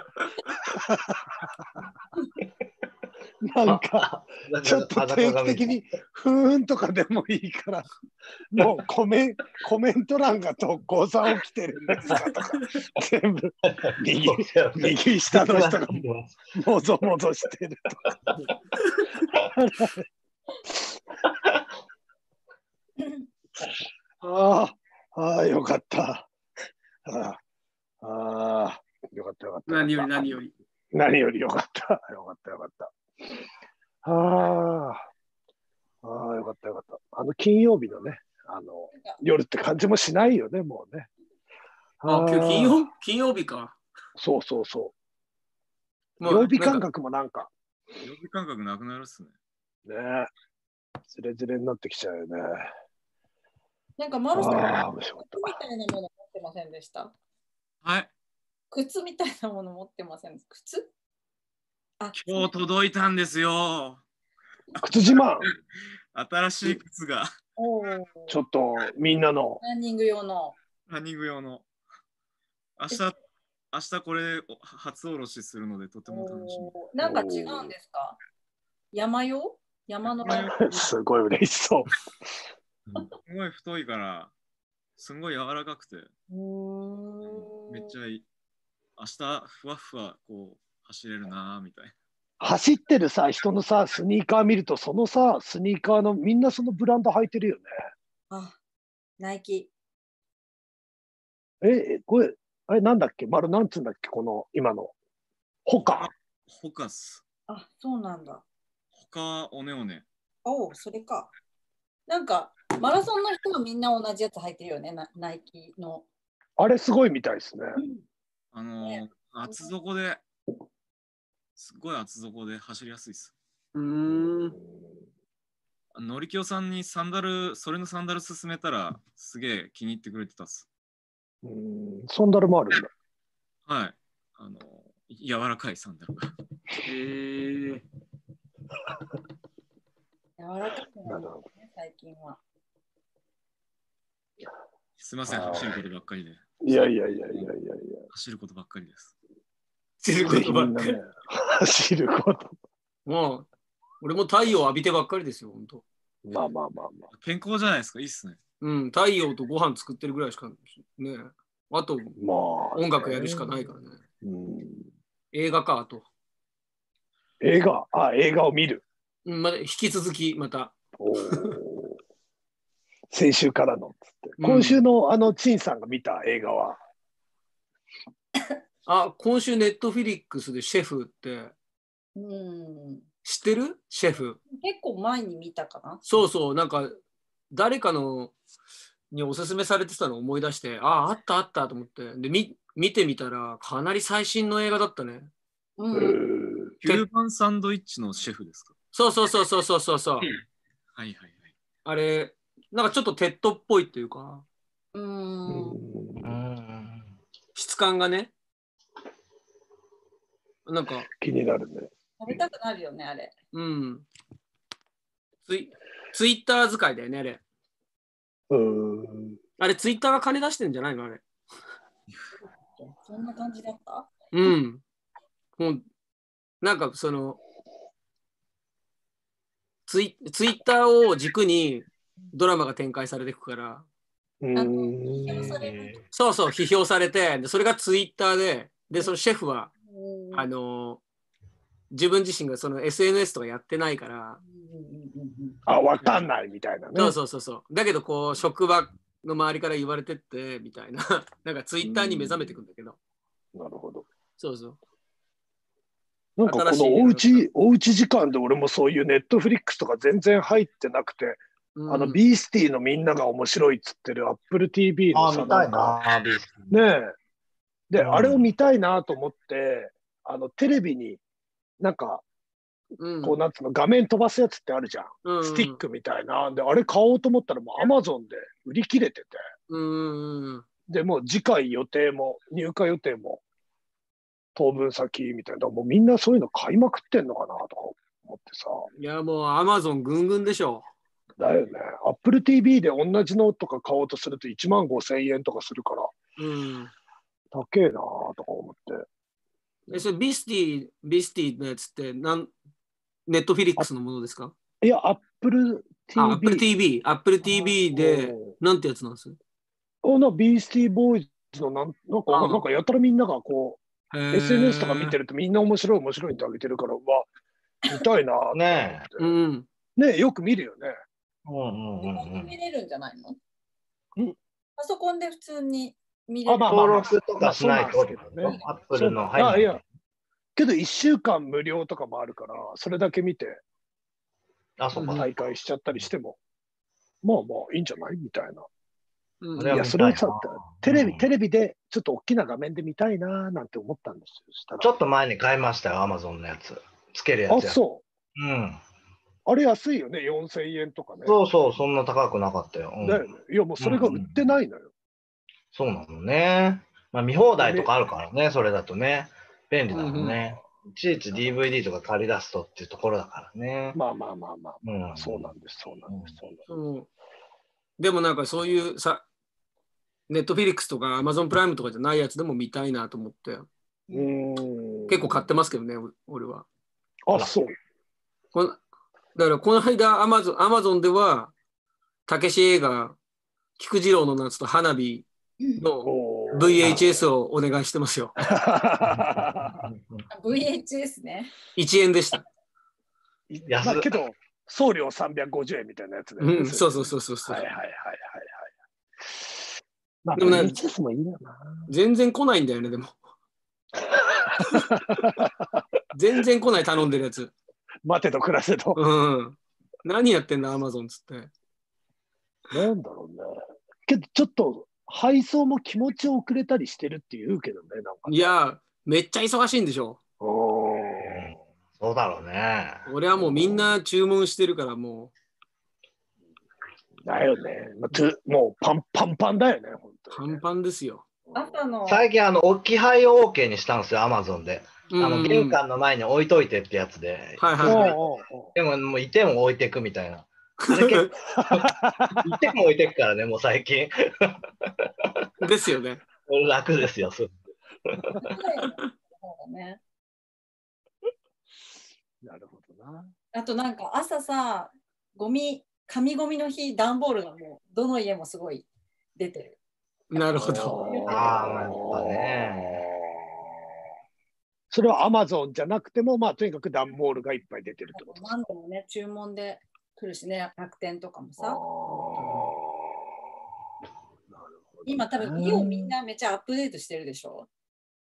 なんか、ちょっと定期的に、ふーんとかでもいいから、もうコメンコメント欄が特攻さん起きてるんですかとか、全部、右、右下の人がもぞもぞしてると か。ああ、ああ、よかった。ああ、ああよかったよかった。何より何より。何よりよかった。よかったよかった。ああ、ああ、よかったよかった。あの金曜日のね、あの夜って感じもしないよね、もうね。あ、今日金曜金曜日か。そうそうそう。まあ曜日感覚もなんか、曜日感覚なくなるっすね。ね、ズレズレになってきちゃうよね。なんかマロさん、靴みたいなもの持ってませんでした？はい。靴みたいなもの持ってません？靴？あ、今日届いたんですよ。た。靴自慢、新しい靴が。ちょっとみんなの、ランニング用の。ランニング用の。明日、明日これお初おろしするのでとても楽しみ。なんか違うんですか？山用？山のすごい嬉しそう。すごい太いから、すごい柔らかくて、めっちゃいい。明日、ふわふわこう走れるなぁみたいな。走ってるさ、人のさ、スニーカー見ると、そのさ、スニーカーのみんなそのブランド履いてるよあ、ナイキ。ね。え、これ、あれなんだっけ？丸なんつうんだっけ？この今の。ホカ。ホカス。あ、そうなんだ。ホカオネオネ。おお、それか。なんか、マラソンの人はみんな同じやつ履いてるよね、ナナイキの。あれすごいみたいですね。あのーね厚底で、すっごい厚底で走りやすいです。うーん。あのりきおさんにサンダル、それのサンダル勧めたら、すげえ気に入ってくれてたっす。うん、サンダルもあるんだ。はい。あのー柔らかいサンダルが。へえ。柔らかくなるね、最近は。すいません、走ることばっかりで。いやいやいやいやいやいや。走ることばっかりです。知ることばっかり 走ること。もう、俺も太陽浴びてばっかりですよ、本当。まあまあまあまあ。健康じゃないですか、いいっすね。うん、太陽とご飯作ってるぐらいしかね。あと、まあ、音楽やるしかないからね。うん、映画か、あと。映画、あ、映画を見る。うん、まだ引き続き、また。先週からのっつって。うん今週のあの、陳さんが見た映画は、あ、今週ネットフィリックスでシェフって、うん。知ってる？シェフ。結構前に見たかな？そうそう、なんか、誰かのにおすすめされてたのを思い出して、ああ、あったあったと思って。で、み見てみたら、かなり最新の映画だったね。ううん。ん9番サンドイッチのシェフですか？そうそうそうそうそうそうそう。はいはいはい。あれ、なんかちょっとテッドっぽいっていうか、うん。うん。質感がね。なんか、気になるね。食べたくなるよね、あれ。うん。ツイツイッター使いだよね、あれ。うん。あれ、ツイッターが金出してんじゃないのあれ。そんな感じだった？うん。もう、なんかその、ツイツイッターを軸にドラマが展開されていくから、うんあの批評されるそうそう、批評されて、でそれがツイッターで、で、そのシェフは、うんあの自分自身がその SNS とかやってないから、あ、わかんないみたいなね。そうそうそうそう。だけど、こう、職場の周りから言われてって、みたいな、なんかツイッターに目覚めてくんだけど、なるほど。そうそう。なんかこのおうち、おうち時間で俺もそういうネットフリックスとか全然入ってなくて、うんあの、ビースティのみんなが面白いっつってる Apple TV のあ、さ、見たいんかな、ねえ。で、うんあれを見たいなと思って、あの、テレビになんか、うんこう、なんつうの、画面飛ばすやつってあるじゃん。うんスティックみたいな。で、あれ買おうと思ったらもう Amazon で売り切れてて。うんうんで、もう次回予定も、入荷予定も、当分先みたいな。もうみんなそういうの買いまくってんのかなとか思ってさ。いや、もうアマゾンぐんぐんでしょ。だよね。Apple TV で同じのとか買おうとすると1万5千円とかするから、うん。高えなとか思それビスティ、ビスティのやつって、なん、ネットフリックスのものですか？いや、Apple あ、Apple TV。TV。Apple TV で、うんなんてやつなんです？あなビースティーボーイズのなんなんか、あなんかやたらみんながこう、SNS とか見てるとみんな面白い面白いってあげてるから、うわ、見たいな。ねうん。ねよく見るよね。うんうんうんうん。見れるんじゃないの？パソコンで普通に見れる。あまあまあ登録とかしないとねアップルのそうあいやない。けど1週間無料とかもあるから、それだけ見てあ、そっか。大会しちゃったりしても、まあまあいいんじゃない？みたいな。うんいや、それをさテレビ、うんテレビでちょっと大きな画面で見たいななんて思ったんですよ。ちょっと前に買いましたよ、アマゾンのやつ。つけるやあ、つや。そう。うん。あれ安いよね、4000円とかね。そうそう、そんな高くなかったよ。うんだよね。いや、もうそれが売ってないのよ。そうなのね。まあ見放題とかあるからね、それだとね。便利だもんね。いちいち DVD とか借り出すとっていうところだからね。まあまあまあまあ、うん。そうなんです、そうなんです、そうなんです。でもなんかそういうさ、ネットフィリックスとかアマゾンプライムとかじゃないやつでも見たいなと思って、うーん。結構買ってますけどね、俺は。あ、そう。このだからこの間アマゾン、アマゾンでは、たけし映画、菊次郎の夏と花火の VHS をお願いしてますよ。VHS ね。1円でした。安まあけど、送料350円みたいなやつで、うん、そうそうそうそうそうはいはいはいはいはい。まあ、でもね VHS もいいよな。全然来ないんだよね、でも。全然来ない、頼んでるやつ。待てと暮らせと。うん。何やってんだ、アマゾンつって。なんだろうね。けど、ちょっと、配送も気持ち遅れたりしてるって言うけどね、なんか。いや、めっちゃ忙しいんでしょ。おーそうだろうね。俺はもうみんな注文してるから、もだよね。まあつもうパンパンパンだよね、本う当にね、パンパンですよ。朝の。最近、あの、置き配を OK にしたんですよ、アマゾンで。うんあの、玄関の前に置いといてってやつで。でも、もういても置いてくみたいな。あれ結構いても置いてくからね、もう最近。ですよね。楽ですよ。そうそうだね。なるほどな。あとなんか朝さ、ゴミ、紙ゴミの日、段ボールがもうどの家もすごい出てる。なるほど。あーなんかね。それはアマゾンじゃなくても、まあ、とにかく段ボールがいっぱい出てるってことですか？何度もね、注文で来るしね、楽天とかもあさ。ーなるほど今多分家をみんなめっちゃアップデートしてるでしょ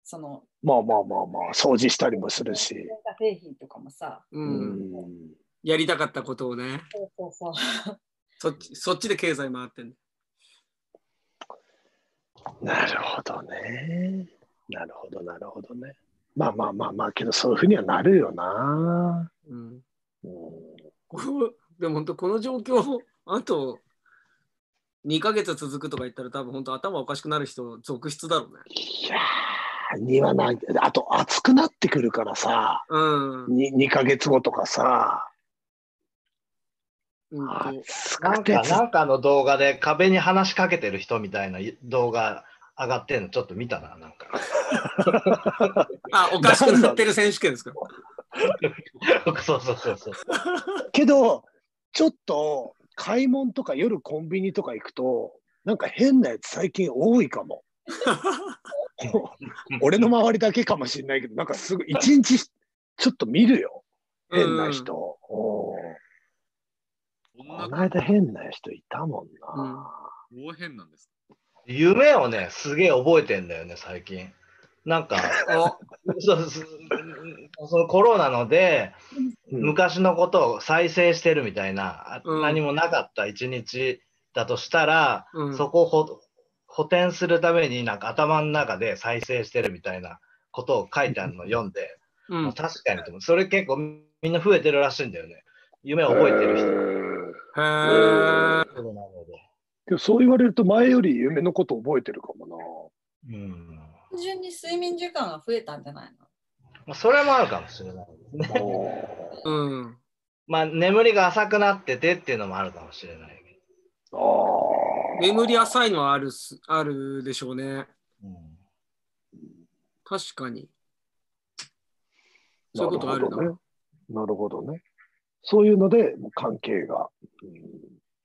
その、まあまあまあまあ、掃除したりもするし。製品とかもさ。う。うんんやりたかったことをね。そうそうそう。そっちそっちで経済回ってんだなるほどね。なるほど、なるほどね。まあまあまあまあ、けどそういうふうにはなるよな。うん。うんでも本当この状況、あと2ヶ月続くとか言ったら多分本当頭おかしくなる人続出だろうね。いやー、にはない。あと、暑くなってくるからさ、うん。に2ヶ月後とかさ、うんなんか、なんかの動画で壁に話しかけてる人みたいな動画上がってんのちょっと見たな、なんか。あ、おかしくなってる選手権ですか？そうそうそうそう。けど、ちょっと買い物とか夜コンビニとか行くと、なんか変なやつ最近多いかも。俺の周りだけかもしれないけど、なんかすぐ一日ちょっと見るよ。変な人。こんなこの間変な人いたもんな。大変なんですか夢をね、すげえ覚えてんだよね、最近。なんか、そうそうそのコロナので、うん。昔のことを再生してるみたいな、あうん。何もなかった一日だとしたら、うん。そこをほ補填するためになんか頭の中で再生してるみたいなことを書いてあるのを読んで、うん。あ確かにと思う。それ結構みんな増えてるらしいんだよね。夢を覚えてる人。へー。でもそう言われると前より夢のこと覚えてるかもな。うん単純に睡眠時間が増えたんじゃないの？まあ、それもあるかもしれないですね。うん。まあ眠りが浅くなっててっていうのもあるかもしれないけあー眠り浅いのはあるすあるでしょうね。ど。うん確かに。そういうことあるな。なるほどね。なるほどね。そういうので関係が。うん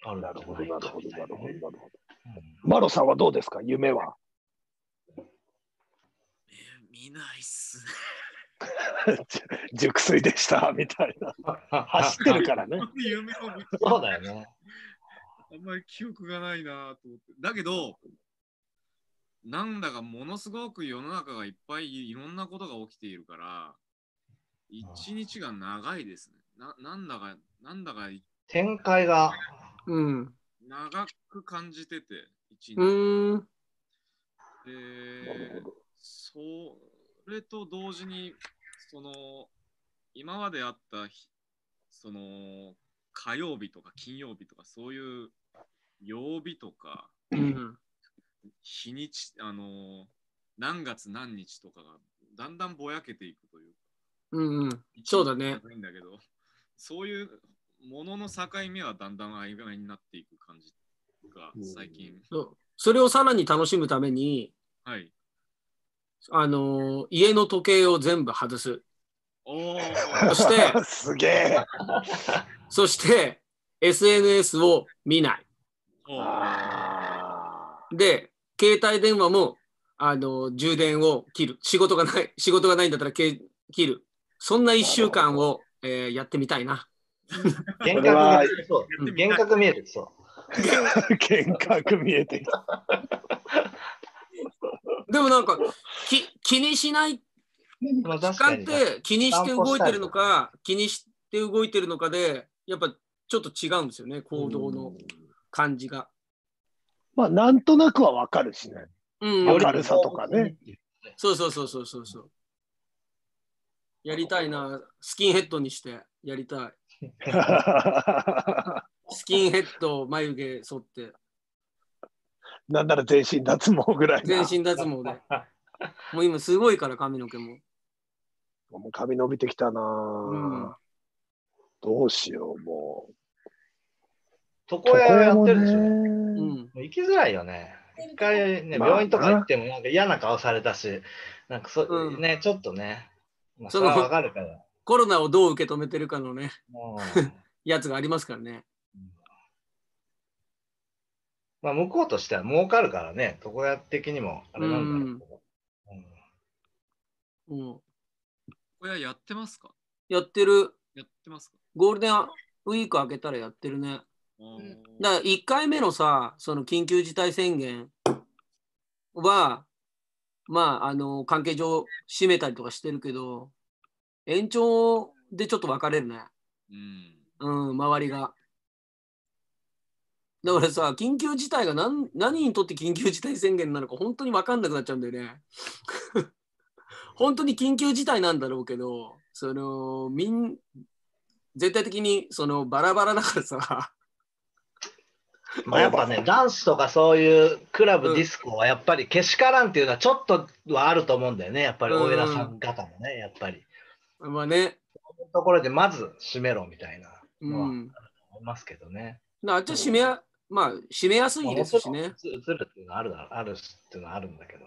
あるなるほど、なるほど、なるほど、なるほど。うんマロさんはどうですか？夢は。え見ないっす。熟睡でしたみたいな。走ってるからね。夢を見そうだよね。あんまり記憶がないなと思って。だけど、なんだかものすごく世の中がいっぱいいろんなことが起きているから、一日が長いですね。ななんだか、なんだか展開が、うん。長く感じてて、一日。うーん。で、それと同時に、その、今まであった日、その、火曜日とか金曜日とか、そういう曜日とか、うん。日にち、あの、何月何日とかがだんだんぼやけていくというか、うんうん。そうだねいんだけど、そういうものの境目はだんだん曖昧になっていく感じが最近。そうそれをさらに楽しむために、はい。あのー家の時計を全部外す。おそして、すげえ。そして、SNS を見ない。で、携帯電話も、あのー充電を切る。仕事がない、仕事がないんだったらけ切る。そんな1週間を、えーやってみたいな。幻覚が見えてそううん幻覚見えてそー幻覚見えてきた。でもなんか、き気にしないう。まあ、時間っ。て気にして動いてるのか、気にして動いてるのかで、やっぱちょっと違うんですよね、行動の感じが。まあ、なんとなくはわかるしね。うん、明るさとかね。そうそうそうそうそうそう。やりたいな、スキンヘッドにしてやりたい。スキンヘッド、眉毛剃って、なんなら全身脱毛ぐらいな。全身脱毛で。もう今すごいから髪の毛も。もう髪伸びてきたな、うんどうしよう、もう。床屋やってるでしょ。うねん。もう行きづらいよね。一回ね、まあ病院とか行ってもなんか嫌な顔されたし、なんかそ、うんね、ちょっとね、まあ、それはわかるから。コロナをどう受け止めてるかのね、も やつがありますからね。うまあ、向こうとしては儲かるからね、床屋的にもあれなんだろうけど。うんうん、これやってますか？やってる、やってますか？ゴールデンウィーク明けたらやってるね。だから1回目のさ、その緊急事態宣言は、まあ、あの、関係上閉めたりとかしてるけど、延長でちょっと分かれるね。うん。うん、周りが。だからさ、緊急事態が何何にとって緊急事態宣言なのか本当に分かんなくなっちゃうんだよね。本当に緊急事態なんだろうけど、その、みん、絶対的にそのバラバラだからさ、まあやっぱね、ダンスとかそういうクラブ、ディスコはやっぱりけしからんっていうのはちょっとはあると思うんだよね。やっぱりうん大枝さん方もね、やっぱり。まあね、そういうところでまず締めろみたいなうのはん。思いますけどね。だからあっちは締めや、まあ、締めやすいですしね。映るっていうのはあるあるっていうのはあるんだけど。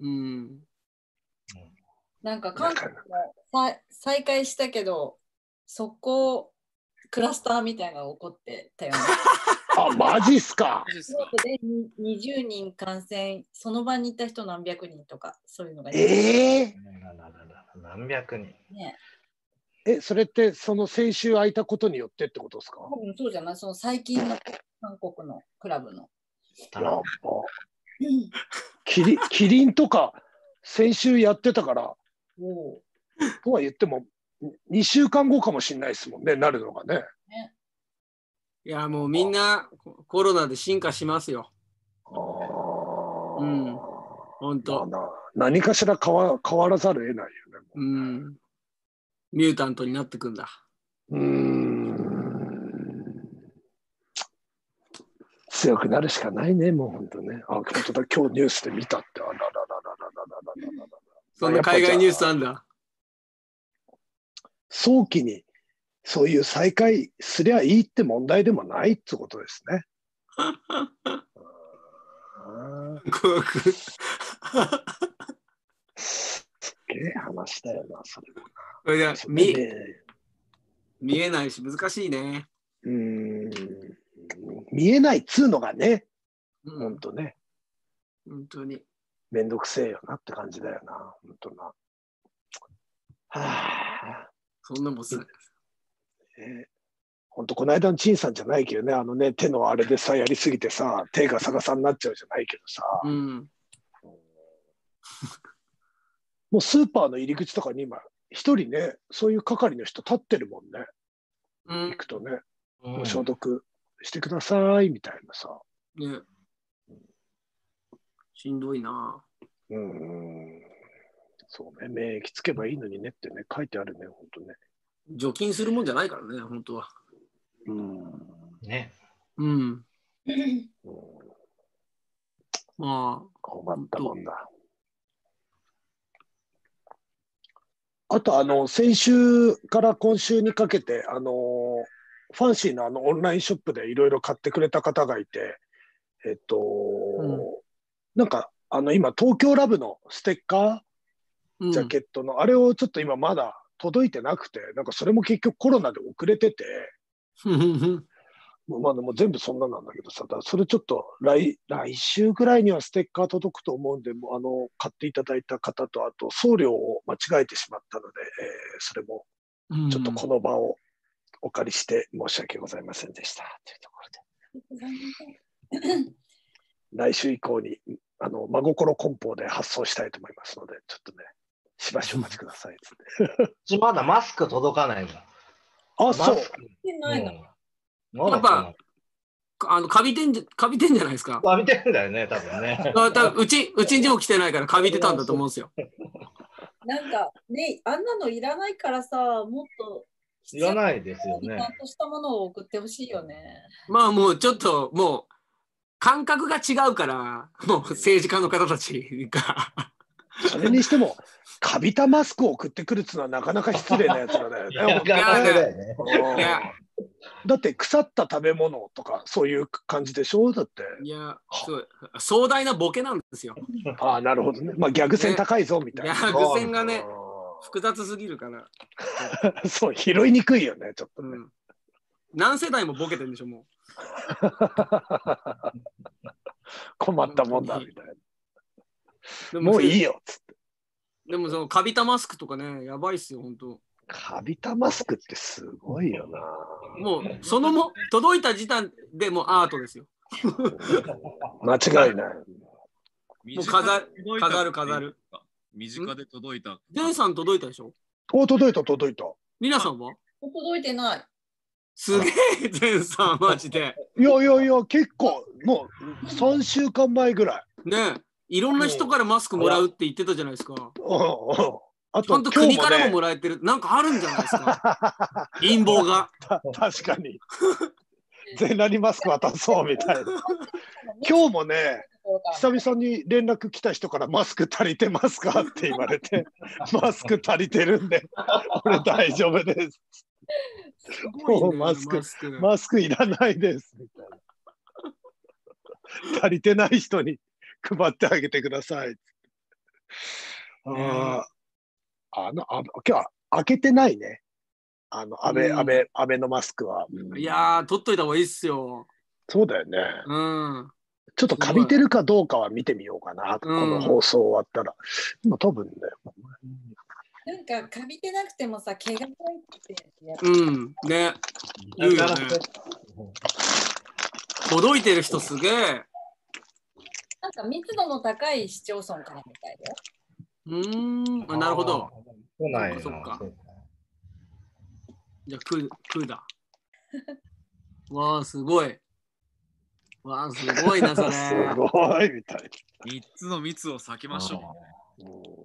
うん。なんか韓国もさ再開したけど、速攻クラスターみたいなのが起こってたよね。あ、マジっすか？ですか京都でに20人感染、その場にいた人何百人とか、そういうのがいてええなななな何百人。ね。え、それってその先週空いたことによってってことですか？多分そうじゃないその最近の韓国のクラブの。キリキリンとか先週やってたから、おうとは言っても2週間後かもしれないですもんね、なるのがね。いや、もうみんなココロナで進化しますよ。あーうん本まあ当。な何かしら変わ変わらざるを得ないよね。うん。ミュータントになってくんだ。うん強くなるしかないね、もう本当ね。あ、本当だ、今日ニュースで見たって。あららららららららららそんな海外ニュースあんだ。早期にそういう再開すりゃいいって問題でもないってことですね。怖くげえ話だよな、それもそれ見ね見えないし難しいね。うーん見えないっつうのがね、うん、本当ね、本当に。めんどくせえよなって感じだよな、本当な。はあ、そんなもんさ。えー本当この間の陳さんじゃないけどね、あのね、手のあれでさ、やりすぎてさ、手が逆さになっちゃうじゃないけどさ、うん。もうスーパーの入り口とかに今、一人ね、そういう係の人立ってるもんね、うん行くとね、うん消毒してくださいみたいなさ。ね。しんどいな。うん、そうね、免疫つけばいいのにねってね、書いてあるね、本当ね。除菌するもんじゃないからね、本当は。うんね。うん。うんまあ、困ったもんだ。あと、あの、先週から今週にかけて、あの、ファンシーのあのオンラインショップでいろいろ買ってくれた方がいて、えっと、んなんか、あの、今、東京ラブのステッカー、ジャケットの、あれをちょっと今まだ届いてなくて、なんかそれも結局コロナで遅れてて、まあでも全部そんななんだけどさ、だからそれちょっと来来週ぐらいにはステッカー届くと思うんで、もうあの買っていただいた方と、あと送料を間違えてしまったので、えーそれもちょっとこの場をお借りして申し訳ございませんでした。というところで、来週以降にあの真心梱包で発送したいと思いますので、ちょっとね、しばしお待ちください。まだマスク届かないから。あ、マそう。スク。ないのうんまだかあの、カビてんじゃ、カビてんじゃないですか。な浴びてるんだよね、多分ね。あ多分うち、うちにも来てないからカビてたんだと思うんですよ。なんかね、あんなのいらないからさ、もっといらないですよねちゃん。としたものを送ってほしいよね。まあもうちょっと、もう、感覚が違うから、もう政治家の方たちが。それにしても、カビたマスクを送ってくるっつうのはなかなか失礼なやつらだよね。いや。いやだって腐った食べ物とかそういう感じでしょ？だって。いや、そう壮大なボケなんですよ。ああ、なるほどね。まあ、ギャグ線高いぞみたいな。逆線がね、あ複雑すぎるから。ー そう、拾いにくいよね、ちょっとね。うん。何世代もボケてるんでしょ、も 困ったもんだ、みたいな。もういいよ。よ、つって。でもそのカビたマスクとかね、やばいっすよ、本当。カビたマスクってすごいよな。もう、そのも、届いた時点でもうアートですよ。間違いない。もう飾る飾る飾る。身近で届いた。ジェイさん届いたでしょ？お、届いた、届いた。リナさんは？届いてない。すげえ、ジェイさん、マジで。いやいやいや、結構、もう3週間前ぐらい。ねえ、いろんな人からマスクもらうって言ってたじゃないですか。うんうんあと、本当国からもももらえてる。なんかあるんじゃないですか。陰謀が。た確かに。全裸にマスク渡そうみたいな。今日もね、久々に連絡来た人からマスク足りてますかって言われて、マスク足りてるんで、俺大丈夫です。すごいねもうマスクマスク。マスクいらないです。みたいな。足りてない人に配ってあげてください。あーあの、あ今日は開けてないね。あの、安倍、うん安倍、安倍のマスクは。うんいやー、取っといた方がいいっすよ。そうだよね。うん。ちょっとカビてるかどうかは見てみようかな、この放送終わったら。今多分ね、なんか、かびてなくてもさ、毛が入っててやつ。うん。ね。言うよね。届いてる人すげえ。なんか密度の高い市町村からみたいだよ。うーん。あなるほど。。来ないな。そっかじゃあ、食う、食うだ。わあ、すごい。わあ、すごいな、それ。すごいみたい3つの密を避けましょな。うん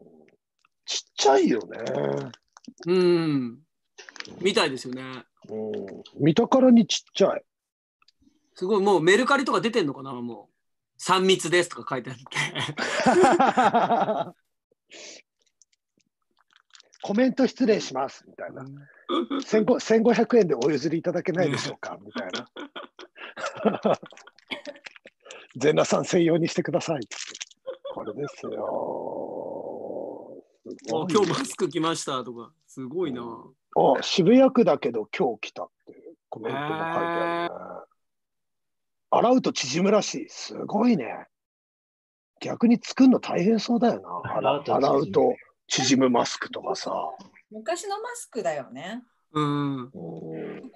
ちっちゃいよね。うん。みたいですよね。うん、見たからにちっちゃい。すごい、もうメルカリとか出てんのかな、もう。3密ですとか書いてあって。コメント失礼しますみたいな。1500 1500円でお譲りいただけないでしょうかみたいな。全裸さん専用にしてくださいって。これですよ。すごいあ今日マスク来ましたとか、すごいな。あ渋谷区だけど今日来たっていうコメントも書いてあるね。洗うと縮むらしい。すごいね。逆に作るの大変そうだよな。洗う洗うと縮むマスクとかさ。昔のマスクだよね。うん。うん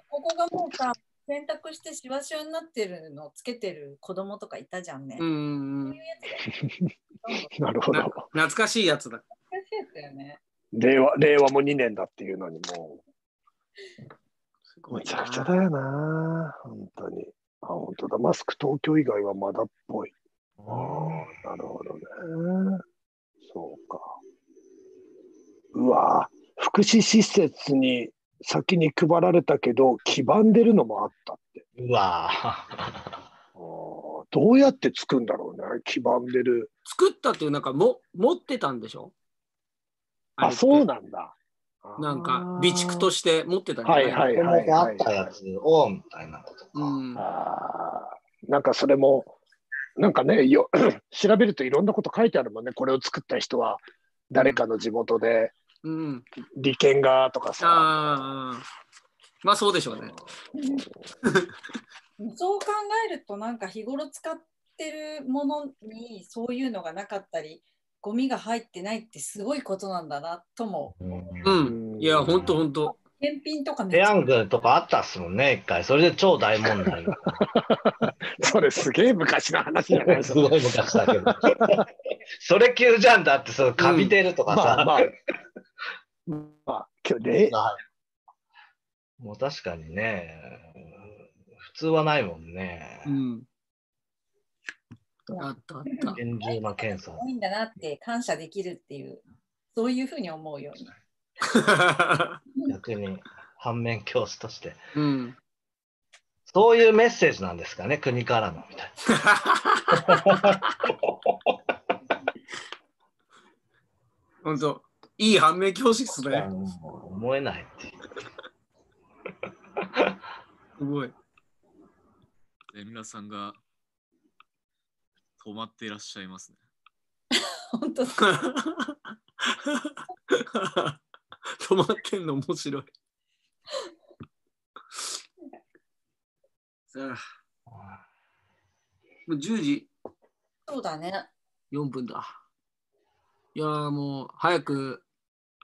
ここがもうさ、洗濯してしわしわになってるのをつけてる子供とかいたじゃんね。うんいうやつだよね。なるほなど。懐かしいやつだ。難しいやつだよね。令和、令和も2年だっていうのにもう、すごいめちゃくちゃな。だよな。本当に。あ、本当だ。マスク東京以外はまだっぽい。ああ、なるほどね。そうか。うわ福祉施設に先に配られたけど、黄ばんでるのもあったって。うわどうやってつくんだろうね。黄ばんでる。作ったっていうなんかも持ってたんでしょ？あ、そうなんだ。なんか備蓄としして持ってたんじゃない？はいはいこれあったやつを、みたいなことか。うん。あーなんかそれも、なんかねよ、調べるといろんなこと書いてあるもんね。これを作った人は誰かの地元でうん。利権がとかさ。ああ。まあそうでしょうね。そう考えるとなんか日頃使ってるものにそういうのがなかったりゴミが入ってないってすごいことなんだなともうん。いや、ほんとほんと。検品とかペヤングとかあったっすもんね、一回。それで超大問題。それすげえ昔の話じゃないですすごい昔だけど。それ級じゃんだって、そのカビてるとかさ。まあまあ、まあ、今日ね、もう確かにね、普通はないもんねう。ん。あったあった。厳重な検査。多いんだなって感謝できるっていうそういうふうに思うように。逆に反面教師として。うん。そういうメッセージなんですかね、国からのみたい 本当いい反面教師っすな。ね。思えないっていう。すごい。で皆さんが止まっていらっしゃいますね。本当止まってんの面白い。さあ、もう10時そうだね。4分だ。いやーもう早く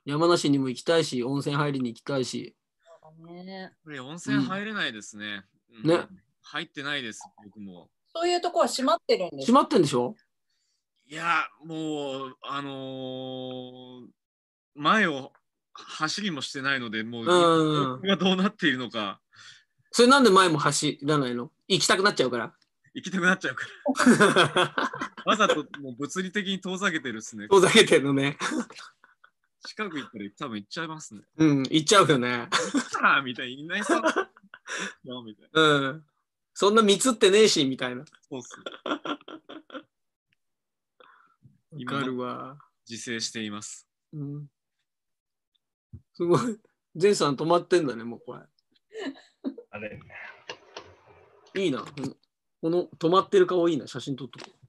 山梨にも行きたいし、温泉入りに行きたいし。ねこれ温泉入れないですね。うんね入ってないです、僕も。そういうとこは閉まってるんです閉まってんでしょ？いや、もう、あのー前を走りもしてないので、もう、うん今がどうなっているのか、それなんで前も走らないの？行きたくなっちゃうから。行きたくなっちゃうから。わざともう物理的に遠ざけてるっすね。遠ざけてんのね。近く行ったら多分行っちゃいますね。うん、行っちゃうよね。ああみたいにいないさ。みたいな。うん。そんな蜜ってねえし、みたいな。そうっす。わかるわ。自制しています。うん。すごい。前さん止まってんだね、もうこあれれ。いいな。このこの止まってる顔いいな。写真撮っとこう。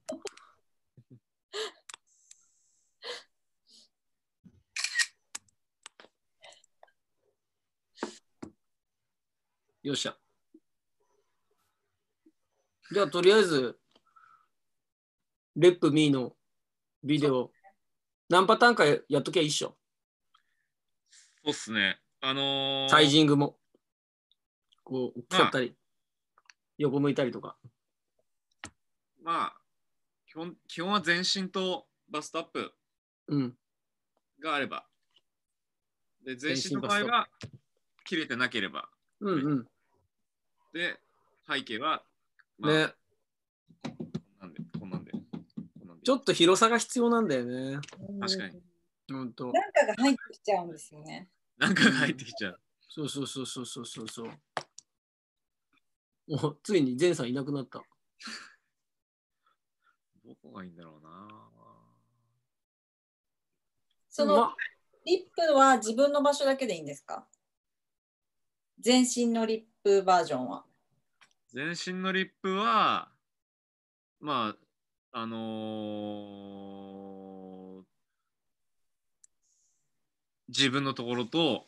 よっしゃ。じゃあ、とりあえず、レップミーのビデオ、何パターンかやっときゃいいっしょ。そうっすね。あのー、サイジングも。こう、大きかったり、横向いたりとか。まあ、基本基本は全身とバストアップうん。があれば。で、全身全身の場合は切れてなければ。うんうん。で、背景は、まあ、ね、こんなんで、こんなんで。こんなんでちょっと広さが必要なんだよね。確かに。ほんと。なんかが入ってきちゃうんですよね。なんかが入ってきちゃう。そうそうそうそうそうそうそう。おついに前さんいなくなった。どこがいいんだろうな。そのまリップは自分の場所だけでいいんですか？全身のリップバージョンは。全身のリップは、まあ、あの自分のところと、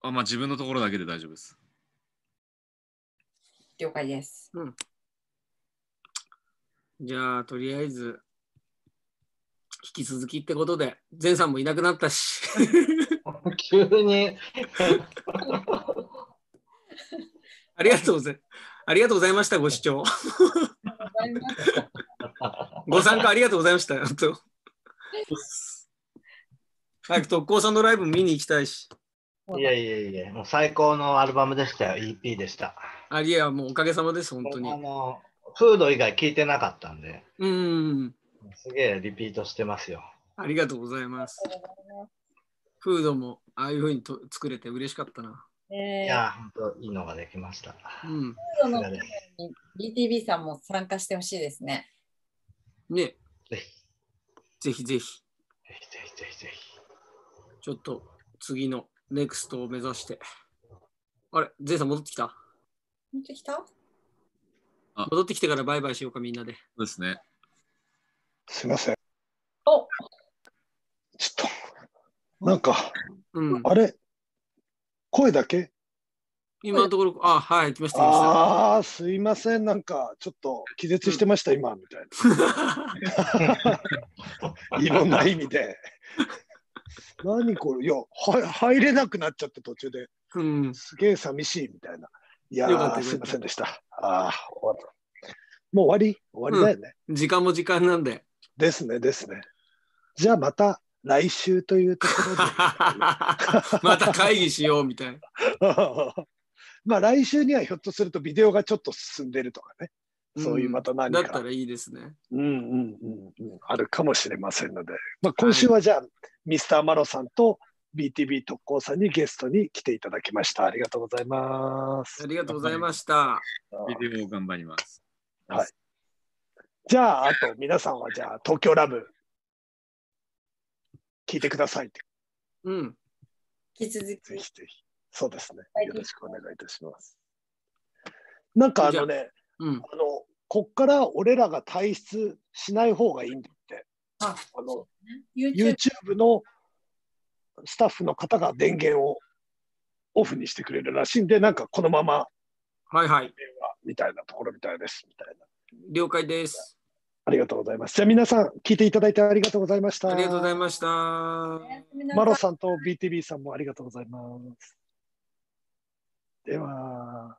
あまあ自分のところだけで大丈夫です。了解です。じゃあ、とりあえず、引き続きってことで、前さんもいなくなったし。急に ありがとうございありがとうございました、ご視聴。ご参加ありがとうございました。早く特攻さんのライブ見に行きたいし。いやいやいや、もう最高のアルバムでしたよ、EP でした。あいや、もうおかげさまです、本当にあ。の、フード以外聞いてなかったんで、うん。すげえリピートしてますよ。ありがとうございます。フードもああいうふうにと作れて嬉しかったな。いえや、本当いいのができました。うん。BTB さんも参加してほしいですね。ね、ぜひ、ぜひぜひ、ぜひぜひぜひぜひ。ちょっと次のネクストを目指して。あれ、ゼイさん戻ってきた？持ってきた？戻ってきてからバイバイしようか、みんなで。そうですね。すいません。おちょっと、なんか、うん。あれ？声だけ？今のところ、あ、はい、来ました、来ました。ああ、すいません。なんか、ちょっと気絶してました、今、みたいな。いろんな意味で。何これ？いやは、入れなくなっちゃって途中で。うん。すげえ寂しいみたいな。いやー、すいませんでした。ああ、終わった。もう終わり？終わりだよね。時間も時間なんで。ですね、ですね。じゃあまた来週というところで。また会議しようみたいな。まあ来週にはひょっとするとビデオがちょっと進んでるとかね。そういうまた何か。だったらいいですね。うんうんうんうん、あるかもしれませんので、まあ、今週はじゃあ、ミスターマロさんと BTB 特攻さんにゲストに来ていただきました。ありがとうございますあ。りがとうございました。ビデオ頑張ります。はいじゃあ、あと皆さんはじゃあ、東京ラブ、聞いてくださいって。うん。引き続ぜき。ひぜひ。そうですねはい。よろしくお願いいたします。なんかあのね、うん。あの、こっから俺らが退出しない方がいいんだって。あ、あの、YouTube。YouTube のスタッフの方が電源をオフにしてくれるらしいんで、なんかこのままはいはい。電話みたいなところみたいです。みたいな。了解です。ありがとうございます。じゃあ皆さん、聞いていただいてありがとうございました。ありがとうございました。マロさんと BTB さんもありがとうございます。では。